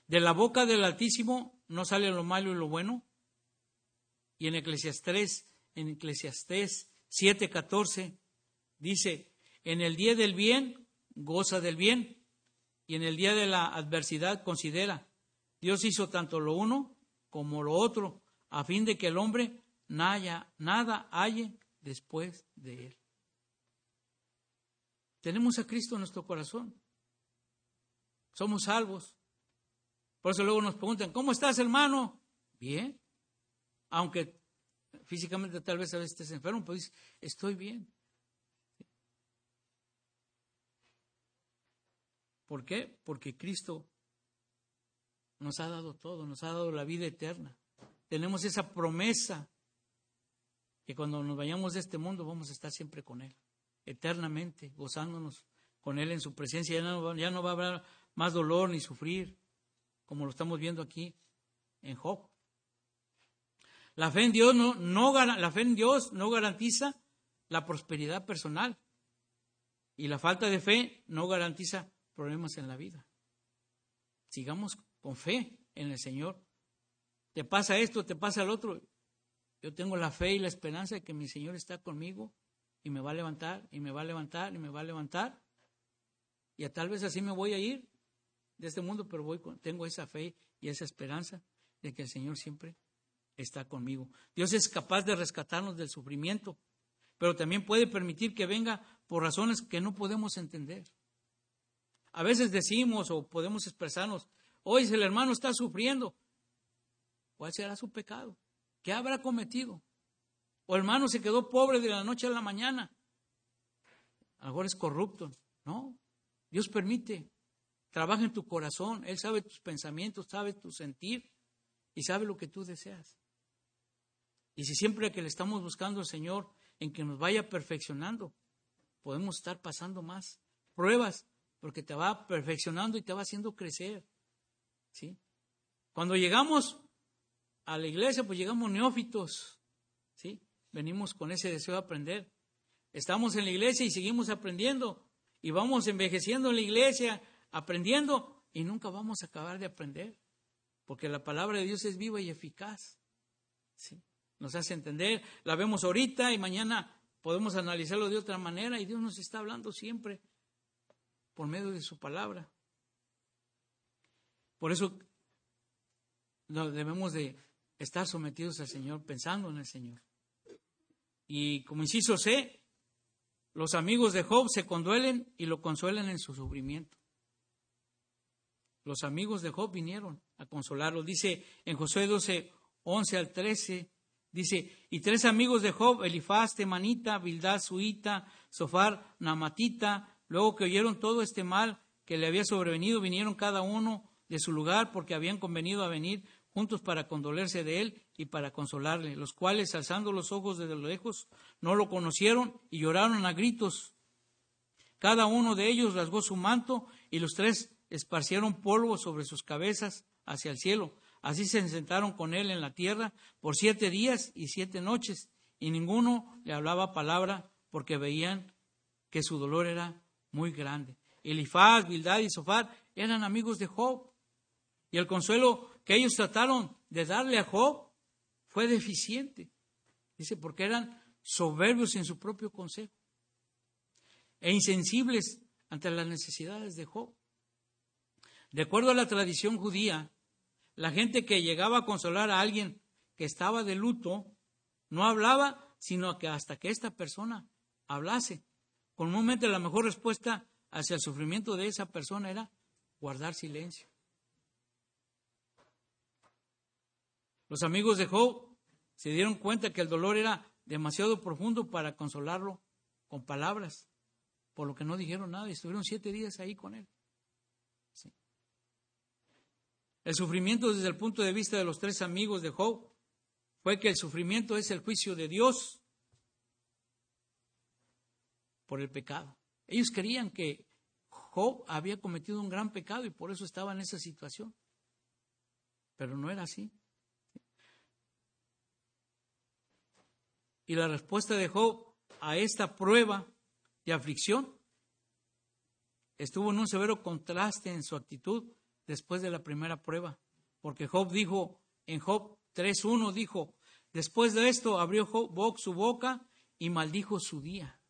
De la boca del Altísimo no sale lo malo y lo bueno. Y en Eclesiastés, en Eclesiastés 7:14 dice, en el día del bien goza del bien y en el día de la adversidad considera, Dios hizo tanto lo uno como lo otro, a fin de que el hombre nada, nada halle después de él. Tenemos a Cristo en nuestro corazón. Somos salvos. Por eso luego nos preguntan, ¿cómo estás, hermano? Bien. Aunque físicamente tal vez a veces estés enfermo, pues estoy bien. ¿Por qué? Porque Cristo nos ha dado todo, nos ha dado la vida eterna. Tenemos esa promesa que cuando nos vayamos de este mundo vamos a estar siempre con Él, eternamente, gozándonos con Él en su presencia. Ya no, va a haber más dolor ni sufrir, como lo estamos viendo aquí en Job. La fe en Dios no, no, la fe en Dios no garantiza la prosperidad personal y la falta de fe no garantiza problemas en la vida. Sigamos con fe en el Señor. Te pasa esto, te pasa el otro. Yo tengo la fe y la esperanza de que mi Señor está conmigo y me va a levantar y me va a levantar y me va a levantar. Y a tal vez así me voy a ir de este mundo, pero voy tengo esa fe y esa esperanza de que el Señor siempre está conmigo. Dios es capaz de rescatarnos del sufrimiento, pero también puede permitir que venga por razones que no podemos entender. A veces decimos o podemos expresarnos, hoy el hermano está sufriendo. ¿Cuál será su pecado? ¿Qué habrá cometido? O hermano se quedó pobre de la noche a la mañana. Ahora es corrupto. No, Dios permite. Trabaja en tu corazón. Él sabe tus pensamientos, sabe tu sentir y sabe lo que tú deseas. Y si siempre que le estamos buscando al Señor en que nos vaya perfeccionando, podemos estar pasando más pruebas porque te va perfeccionando y te va haciendo crecer. ¿Sí? Cuando llegamos a la iglesia, pues llegamos neófitos, ¿sí? Venimos con ese deseo de aprender. Estamos en la iglesia y seguimos aprendiendo y vamos envejeciendo en la iglesia, aprendiendo y nunca vamos a acabar de aprender, porque la palabra de Dios es viva y eficaz. ¿sí? Nos hace entender, la vemos ahorita y mañana podemos analizarlo de otra manera y Dios nos está hablando siempre por medio de su palabra. Por eso debemos de estar sometidos al Señor, pensando en el Señor. Y como inciso C, los amigos de Job se conduelen y lo consuelan en su sufrimiento. Los amigos de Job vinieron a consolarlo. Dice en Josué 12, 11 al 13, dice, y tres amigos de Job, Elifaz, Temanita, Bildad, Suita, Sofar, Namatita, luego que oyeron todo este mal que le había sobrevenido, vinieron cada uno de su lugar porque habían convenido a venir juntos para condolerse de él y para consolarle, los cuales, alzando los ojos desde lejos, no lo conocieron y lloraron a gritos. Cada uno de ellos rasgó su manto y los tres esparcieron polvo sobre sus cabezas hacia el cielo. Así se sentaron con él en la tierra por siete días y siete noches, y ninguno le hablaba palabra porque veían que su dolor era muy grande. Elifaz, Bildad y Sofar eran amigos de Job, y el consuelo que ellos trataron de darle a Job fue deficiente. Dice, porque eran soberbios en su propio consejo e insensibles ante las necesidades de Job. De acuerdo a la tradición judía, la gente que llegaba a consolar a alguien que estaba de luto no hablaba, sino que hasta que esta persona hablase. Comúnmente la mejor respuesta hacia el sufrimiento de esa persona era guardar silencio. Los amigos de Job se dieron cuenta que el dolor era demasiado profundo para consolarlo con palabras, por lo que no dijeron nada y estuvieron siete días ahí con él. El sufrimiento desde el punto de vista de los tres amigos de Job fue que el sufrimiento es el juicio de Dios por el pecado. Ellos creían que Job había cometido un gran pecado y por eso estaba en esa situación. Pero no era así. Y la respuesta de Job a esta prueba de aflicción estuvo en un severo contraste en su actitud después de la primera prueba. Porque Job dijo, en Job 3.1 dijo, después de esto abrió Job su boca y maldijo su día.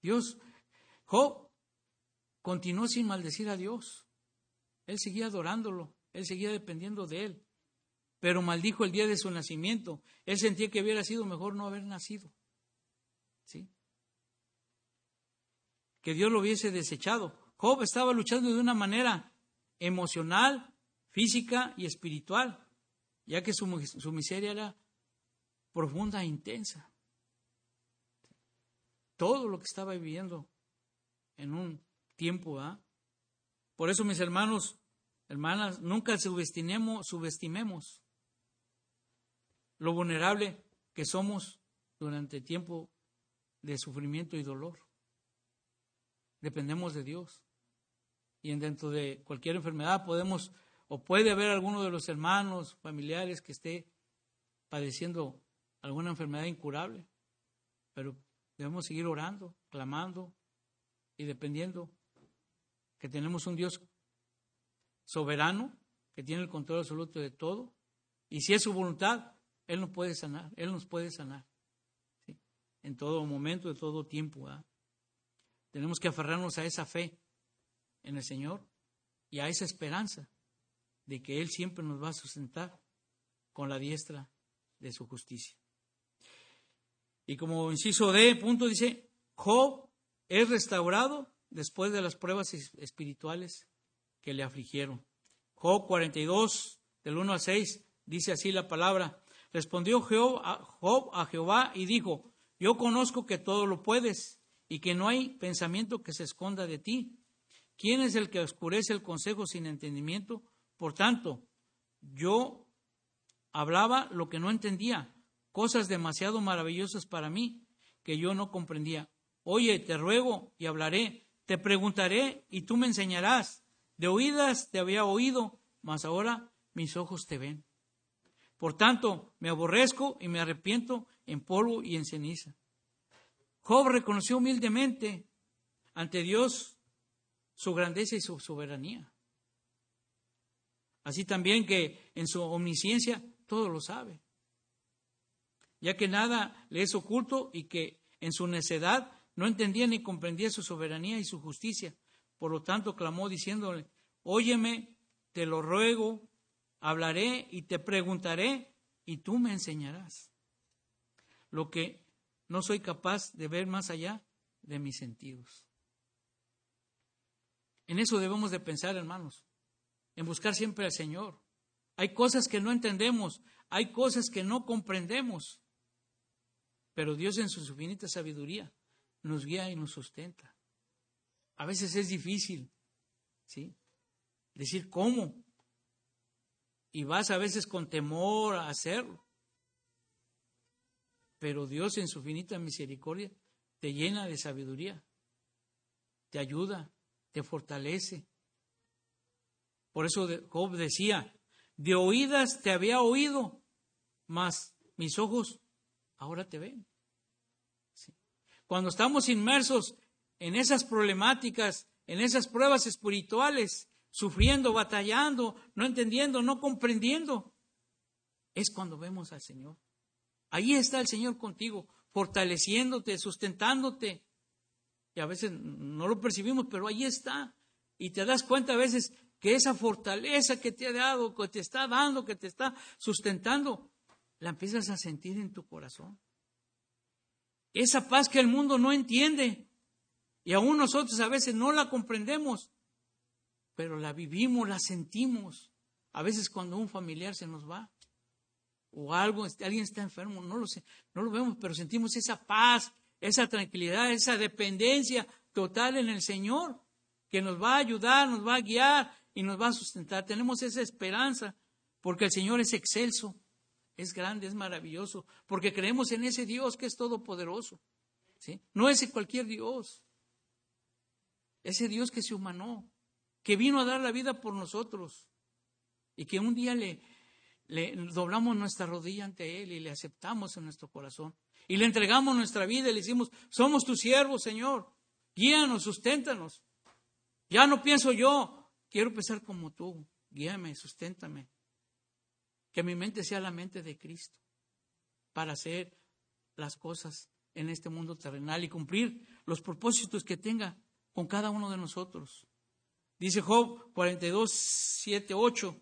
Dios, Job continuó sin maldecir a Dios. Él seguía adorándolo, él seguía dependiendo de él pero maldijo el día de su nacimiento. Él sentía que hubiera sido mejor no haber nacido. ¿Sí? Que Dios lo hubiese desechado. Job estaba luchando de una manera emocional, física y espiritual, ya que su, miseria era profunda e intensa. Todo lo que estaba viviendo en un tiempo, ¿ah? Por eso, mis hermanos, hermanas, nunca subestimemos, subestimemos lo vulnerable que somos durante tiempo de sufrimiento y dolor. Dependemos de Dios. Y dentro de cualquier enfermedad podemos o puede haber alguno de los hermanos, familiares que esté padeciendo alguna enfermedad incurable, pero debemos seguir orando, clamando y dependiendo que tenemos un Dios soberano que tiene el control absoluto de todo y si es su voluntad, él nos puede sanar, Él nos puede sanar. En todo momento, en todo tiempo. Tenemos que aferrarnos a esa fe en el Señor y a esa esperanza de que Él siempre nos va a sustentar con la diestra de su justicia. Y como inciso D, punto dice, Job es restaurado después de las pruebas espirituales que le afligieron. Job 42, del 1 al 6, dice así la palabra. Respondió Job a Jehová y dijo, yo conozco que todo lo puedes y que no hay pensamiento que se esconda de ti. ¿Quién es el que oscurece el consejo sin entendimiento? Por tanto, yo hablaba lo que no entendía, cosas demasiado maravillosas para mí que yo no comprendía. Oye, te ruego y hablaré, te preguntaré y tú me enseñarás. De oídas te había oído, mas ahora mis ojos te ven. Por tanto, me aborrezco y me arrepiento en polvo y en ceniza. Job reconoció humildemente ante Dios su grandeza y su soberanía. Así también que en su omnisciencia todo lo sabe, ya que nada le es oculto y que en su necedad no entendía ni comprendía su soberanía y su justicia. Por lo tanto, clamó diciéndole, óyeme, te lo ruego, hablaré y te preguntaré y tú me enseñarás lo que no soy capaz de ver más allá de mis sentidos. En eso debemos de pensar, hermanos, en buscar siempre al Señor. Hay cosas que no entendemos, hay cosas que no comprendemos, pero Dios en su infinita sabiduría nos guía y nos sustenta. A veces es difícil, ¿sí? Decir cómo, y vas a veces con temor a hacerlo. Pero Dios en su finita misericordia te llena de sabiduría, te ayuda, te fortalece. Por eso Job decía, de oídas te había oído, mas mis ojos ahora te ven. Cuando estamos inmersos en esas problemáticas, en esas pruebas espirituales, sufriendo, batallando, no entendiendo, no comprendiendo, es cuando vemos al Señor. Ahí está el Señor contigo, fortaleciéndote, sustentándote. Y a veces no lo percibimos, pero ahí está. Y te das cuenta a veces que esa fortaleza que te ha dado, que te está dando, que te está sustentando, la empiezas a sentir en tu corazón. Esa paz que el mundo no entiende. Y aún nosotros a veces no la comprendemos pero la vivimos, la sentimos. A veces cuando un familiar se nos va o algo, alguien está enfermo, no lo sé, no lo vemos, pero sentimos esa paz, esa tranquilidad, esa dependencia total en el Señor, que nos va a ayudar, nos va a guiar y nos va a sustentar. Tenemos esa esperanza, porque el Señor es excelso, es grande, es maravilloso, porque creemos en ese Dios que es todopoderoso. ¿sí? No es cualquier Dios, ese Dios que se humanó, que vino a dar la vida por nosotros y que un día le, doblamos nuestra rodilla ante Él y le aceptamos en nuestro corazón y le entregamos nuestra vida y le decimos, somos tus siervos, Señor, guíanos, susténtanos. Ya no pienso yo, quiero pensar como tú, guíame, susténtame. Que mi mente sea la mente de Cristo para hacer las cosas en este mundo terrenal y cumplir los propósitos que tenga con cada uno de nosotros. Dice Job 42, 7, 8.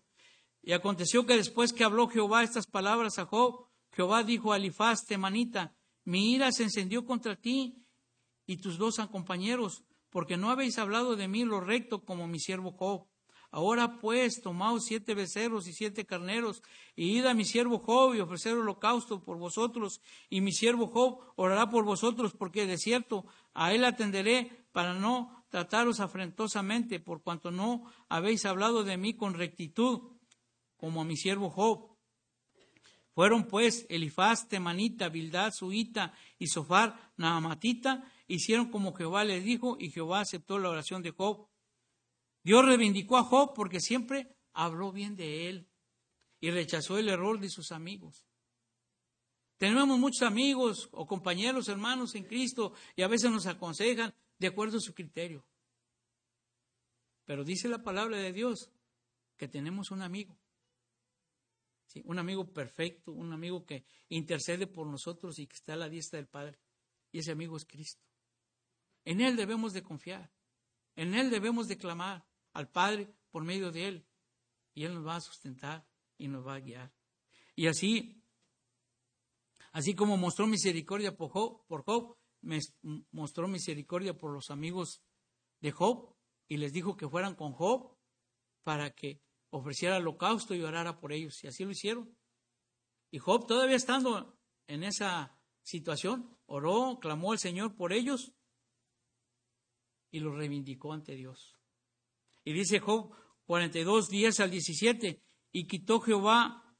Y aconteció que después que habló Jehová estas palabras a Job, Jehová dijo a Elifaz, temanita, mi ira se encendió contra ti y tus dos compañeros, porque no habéis hablado de mí lo recto como mi siervo Job. Ahora pues, tomaos siete becerros y siete carneros, y id a mi siervo Job y ofrecer holocausto por vosotros, y mi siervo Job orará por vosotros, porque de cierto a él atenderé para no trataros afrentosamente, por cuanto no habéis hablado de mí con rectitud, como a mi siervo Job. Fueron pues Elifaz, Temanita, Bildad, Suita y Sofar, Naamatita, hicieron como Jehová les dijo, y Jehová aceptó la oración de Job. Dios reivindicó a Job porque siempre habló bien de él y rechazó el error de sus amigos. Tenemos muchos amigos o compañeros, hermanos en Cristo, y a veces nos aconsejan, de acuerdo a su criterio. Pero dice la palabra de Dios que tenemos un amigo. Un amigo perfecto, un amigo que intercede por nosotros y que está a la diestra del Padre. Y ese amigo es Cristo. En Él debemos de confiar. En Él debemos de clamar al Padre por medio de Él. Y Él nos va a sustentar y nos va a guiar. Y así, así como mostró misericordia por Job, por Job mostró misericordia por los amigos de Job y les dijo que fueran con Job para que ofreciera holocausto y orara por ellos. Y así lo hicieron. Y Job, todavía estando en esa situación, oró, clamó al Señor por ellos y los reivindicó ante Dios. Y dice Job 42, 10 al 17, y quitó Jehová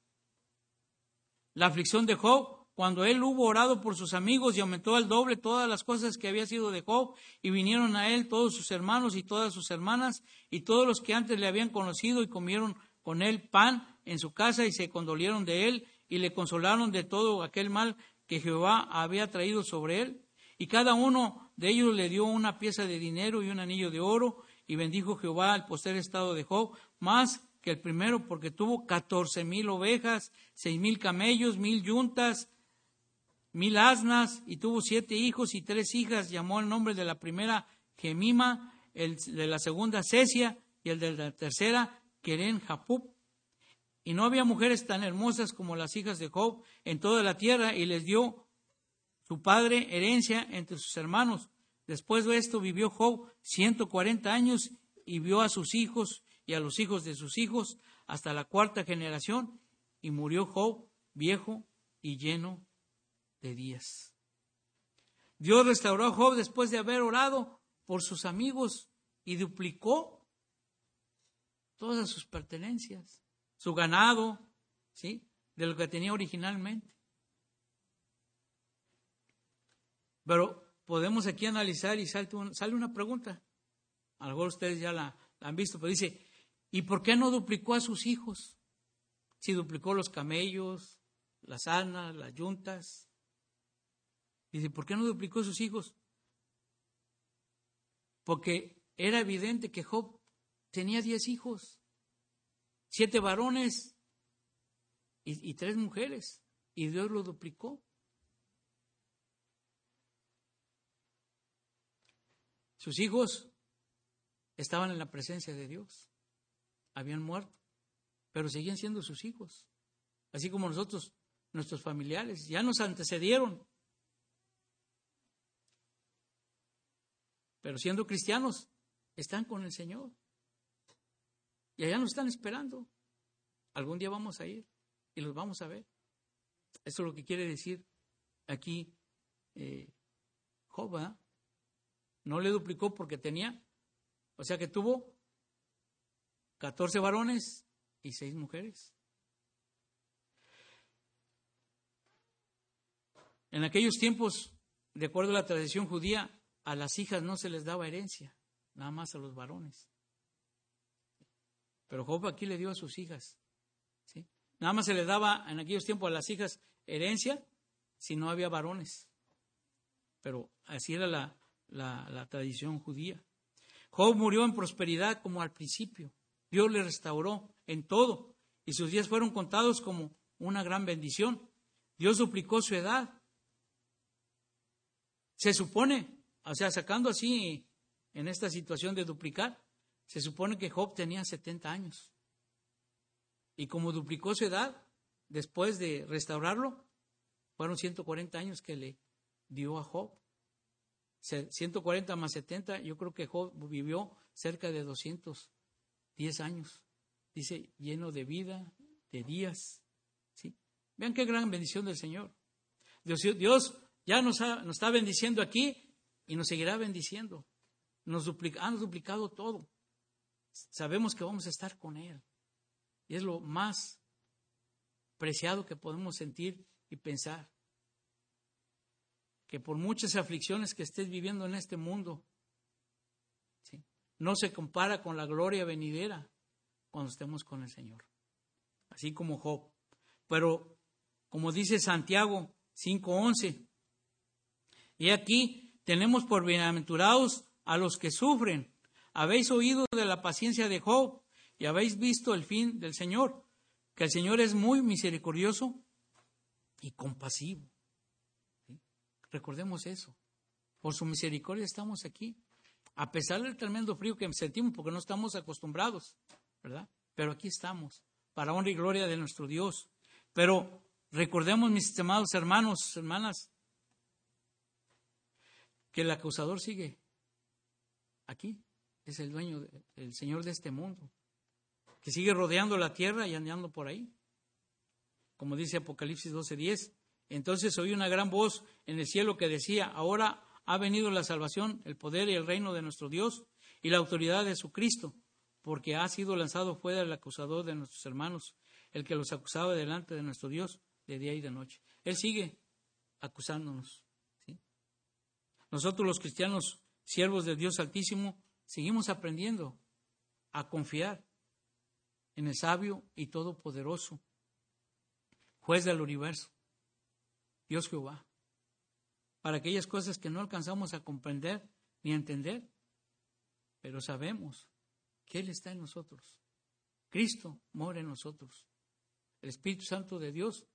la aflicción de Job cuando él hubo orado por sus amigos y aumentó al doble todas las cosas que había sido de Job, y vinieron a él todos sus hermanos y todas sus hermanas, y todos los que antes le habían conocido, y comieron con él pan en su casa, y se condolieron de él, y le consolaron de todo aquel mal que Jehová había traído sobre él. Y cada uno de ellos le dio una pieza de dinero y un anillo de oro, y bendijo Jehová el poster estado de Job, más que el primero, porque tuvo catorce mil ovejas, seis mil camellos, mil yuntas, mil asnas y tuvo siete hijos y tres hijas. Llamó el nombre de la primera Gemima, el de la segunda Cesia y el de la tercera Keren Japub. Y no había mujeres tan hermosas como las hijas de Job en toda la tierra y les dio su padre herencia entre sus hermanos. Después de esto vivió Job ciento cuarenta años y vio a sus hijos y a los hijos de sus hijos hasta la cuarta generación y murió Job viejo y lleno de días. Dios restauró a Job después de haber orado por sus amigos y duplicó todas sus pertenencias, su ganado, ¿sí? De lo que tenía originalmente. Pero podemos aquí analizar y sale una pregunta. A lo mejor ustedes ya la, la han visto, pero dice, ¿y por qué no duplicó a sus hijos? Si duplicó los camellos, las anas, las yuntas, Dice, ¿por qué no duplicó sus hijos? Porque era evidente que Job tenía diez hijos, siete varones y, y tres mujeres, y Dios lo duplicó. Sus hijos estaban en la presencia de Dios, habían muerto, pero seguían siendo sus hijos, así como nosotros, nuestros familiares, ya nos antecedieron, pero siendo cristianos, están con el Señor. Y allá nos están esperando. Algún día vamos a ir y los vamos a ver. Eso es lo que quiere decir aquí eh, Job. No le duplicó porque tenía, o sea que tuvo 14 varones y 6 mujeres. En aquellos tiempos, de acuerdo a la tradición judía, a las hijas no se les daba herencia, nada más a los varones. Pero Job aquí le dio a sus hijas. ¿sí? Nada más se les daba en aquellos tiempos a las hijas herencia si no había varones. Pero así era la, la tradición judía. Job murió en prosperidad como al principio. Dios le restauró en todo y sus días fueron contados como una gran bendición. Dios duplicó su edad. Se supone o sea, sacando así en esta situación de duplicar, se supone que Job tenía 70 años. Y como duplicó su edad, después de restaurarlo, fueron 140 años que le dio a Job. 140 más 70, yo creo que Job vivió cerca de 210 años. Dice, lleno de vida, de días. ¿sí? Vean qué gran bendición del Señor. Dios, Dios ya nos, nos está bendiciendo aquí y nos seguirá bendiciendo. Nos ha duplicado todo. Sabemos que vamos a estar con Él. Y es lo más preciado que podemos sentir y pensar. Que por muchas aflicciones que estés viviendo en este mundo, no se compara con la gloria venidera cuando estemos con el Señor. Así como Job. Pero, como dice Santiago 5.11, y aquí tenemos por bienaventurados a los que sufren. Habéis oído de la paciencia de Job y habéis visto el fin del Señor, que el Señor es muy misericordioso y compasivo. Recordemos eso. Por su misericordia estamos aquí, a pesar del tremendo frío que sentimos porque no estamos acostumbrados, ¿verdad? Pero aquí estamos, para honra y gloria de nuestro Dios. Pero recordemos, mis estimados hermanos, hermanas, que el acusador sigue aquí, es el dueño, el Señor de este mundo. que sigue rodeando la tierra y andando por ahí. Como dice Apocalipsis 12:10. Entonces oí una gran voz en el cielo que decía, ahora ha venido la salvación, el poder y el reino de nuestro Dios y la autoridad de su Cristo, porque ha sido lanzado fuera el acusador de nuestros hermanos, el que los acusaba delante de nuestro Dios de día y de noche. Él sigue acusándonos. Nosotros los cristianos, siervos de Dios Altísimo, seguimos aprendiendo a confiar en el sabio y todopoderoso, juez del universo, Dios Jehová, para aquellas cosas que no alcanzamos a comprender ni a entender, pero sabemos que Él está en nosotros. Cristo mora en nosotros. El Espíritu Santo de Dios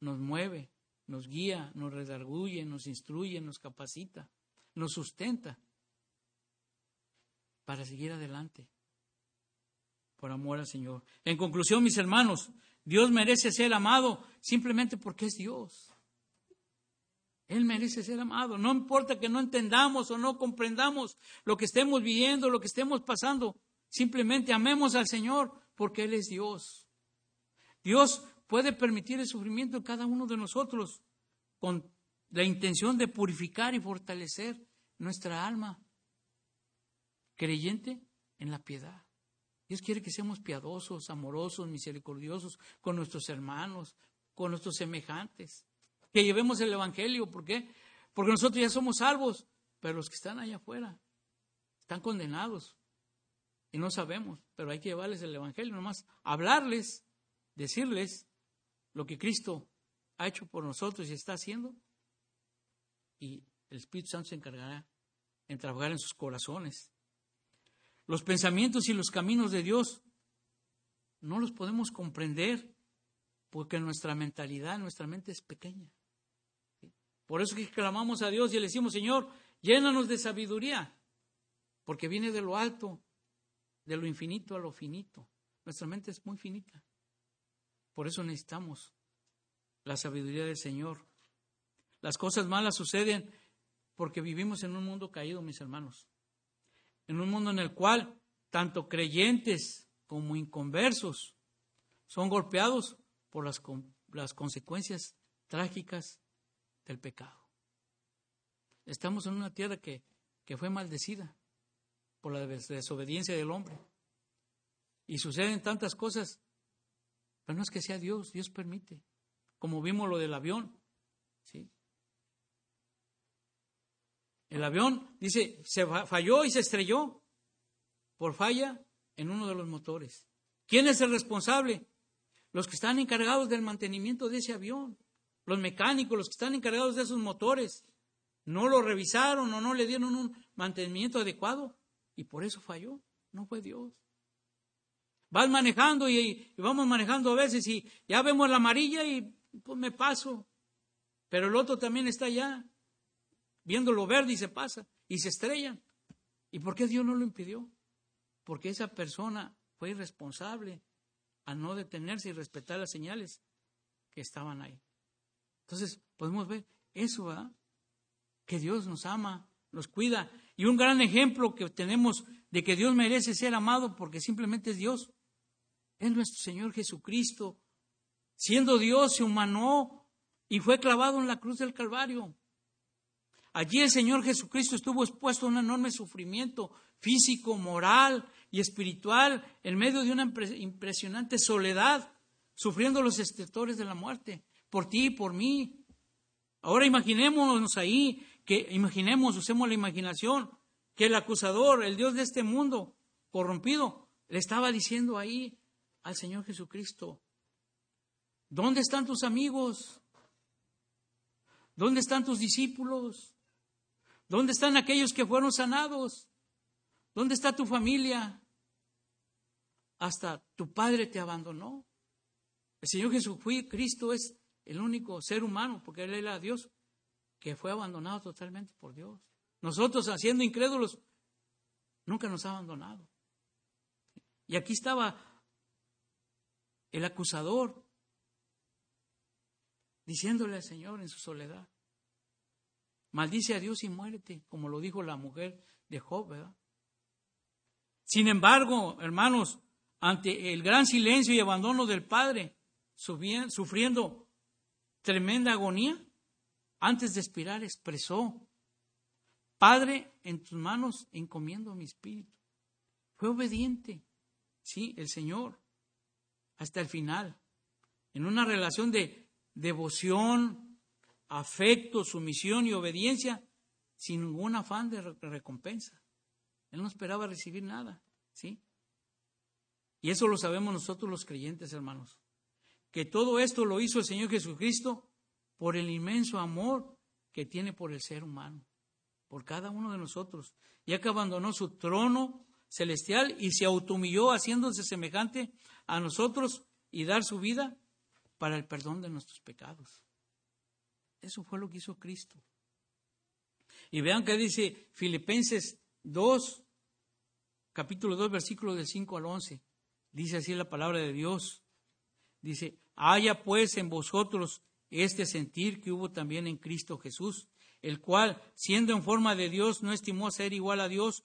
nos mueve, nos guía, nos redarguye, nos instruye, nos capacita, nos sustenta para seguir adelante por amor al Señor. En conclusión, mis hermanos, Dios merece ser amado simplemente porque es Dios. Él merece ser amado. No importa que no entendamos o no comprendamos lo que estemos viviendo, lo que estemos pasando. Simplemente amemos al Señor porque Él es Dios. Dios puede permitir el sufrimiento en cada uno de nosotros con la intención de purificar y fortalecer nuestra alma creyente en la piedad. Dios quiere que seamos piadosos, amorosos, misericordiosos con nuestros hermanos, con nuestros semejantes, que llevemos el Evangelio. ¿Por qué? Porque nosotros ya somos salvos, pero los que están allá afuera están condenados y no sabemos, pero hay que llevarles el Evangelio, nomás hablarles, decirles lo que Cristo ha hecho por nosotros y está haciendo. Y el Espíritu Santo se encargará en trabajar en sus corazones. Los pensamientos y los caminos de Dios no los podemos comprender porque nuestra mentalidad, nuestra mente es pequeña. Por eso que clamamos a Dios y le decimos, Señor, llénanos de sabiduría, porque viene de lo alto, de lo infinito a lo finito. Nuestra mente es muy finita. Por eso necesitamos la sabiduría del Señor. Las cosas malas suceden porque vivimos en un mundo caído, mis hermanos. En un mundo en el cual tanto creyentes como inconversos son golpeados por las, las consecuencias trágicas del pecado. Estamos en una tierra que, que fue maldecida por la desobediencia del hombre. Y suceden tantas cosas pero no es que sea Dios, Dios permite. Como vimos lo del avión. ¿sí? El avión, dice, se falló y se estrelló por falla en uno de los motores. ¿Quién es el responsable? Los que están encargados del mantenimiento de ese avión. Los mecánicos, los que están encargados de esos motores. No lo revisaron o no le dieron un mantenimiento adecuado y por eso falló. No fue Dios. Vas manejando y, vamos manejando a veces y ya vemos la amarilla y pues me paso. Pero el otro también está allá, viendo lo verde y se pasa y se estrellan. ¿Y por qué Dios no lo impidió? Porque esa persona fue irresponsable al no detenerse y respetar las señales que estaban ahí. Entonces, podemos ver eso, ¿verdad? Que Dios nos ama, nos cuida. Y un gran ejemplo que tenemos de que Dios merece ser amado porque simplemente es Dios es nuestro Señor Jesucristo. Siendo Dios, se humanó y fue clavado en la cruz del Calvario. Allí el Señor Jesucristo estuvo expuesto a un enorme sufrimiento físico, moral y espiritual en medio de una impresionante soledad, sufriendo los estertores de la muerte, por ti y por mí. Ahora imaginémonos ahí, que imaginemos, usemos la imaginación, que el acusador, el Dios de este mundo corrompido, le estaba diciendo ahí, al Señor Jesucristo. ¿Dónde están tus amigos? ¿Dónde están tus discípulos? ¿Dónde están aquellos que fueron sanados? ¿Dónde está tu familia? Hasta tu padre te abandonó. El Señor Jesucristo es el único ser humano, porque Él era Dios, que fue abandonado totalmente por Dios. Nosotros, haciendo incrédulos, nunca nos ha abandonado. Y aquí estaba el acusador, diciéndole al Señor en su soledad, maldice a Dios y muérete, como lo dijo la mujer de Job, ¿verdad? Sin embargo, hermanos, ante el gran silencio y abandono del Padre, sufriendo tremenda agonía, antes de expirar expresó, Padre, en tus manos encomiendo mi espíritu. Fue obediente, sí, el Señor, hasta el final, en una relación de devoción, afecto, sumisión y obediencia, sin ningún afán de recompensa. Él no esperaba recibir nada, ¿sí? Y eso lo sabemos nosotros los creyentes, hermanos. Que todo esto lo hizo el Señor Jesucristo por el inmenso amor que tiene por el ser humano, por cada uno de nosotros, ya que abandonó su trono celestial y se automilló haciéndose semejante a nosotros y dar su vida para el perdón de nuestros pecados. Eso fue lo que hizo Cristo. Y vean que dice Filipenses 2, capítulo 2, versículo del 5 al 11. Dice así la palabra de Dios. Dice, haya pues en vosotros este sentir que hubo también en Cristo Jesús, el cual, siendo en forma de Dios, no estimó ser igual a Dios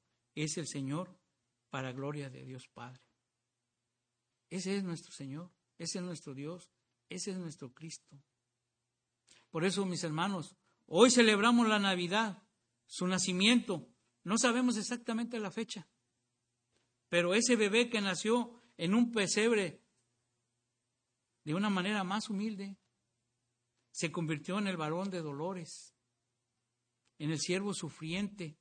es el Señor para gloria de Dios Padre. Ese es nuestro Señor, ese es nuestro Dios, ese es nuestro Cristo. Por eso, mis hermanos, hoy celebramos la Navidad, su nacimiento, no sabemos exactamente la fecha, pero ese bebé que nació en un pesebre de una manera más humilde, se convirtió en el varón de dolores, en el siervo sufriente.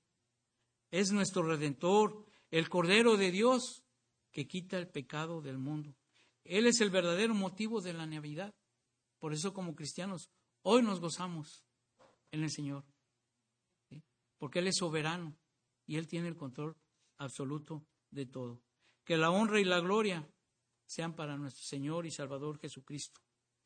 Es nuestro redentor, el Cordero de Dios que quita el pecado del mundo. Él es el verdadero motivo de la Navidad. Por eso como cristianos, hoy nos gozamos en el Señor, porque Él es soberano y Él tiene el control absoluto de todo. Que la honra y la gloria sean para nuestro Señor y Salvador Jesucristo.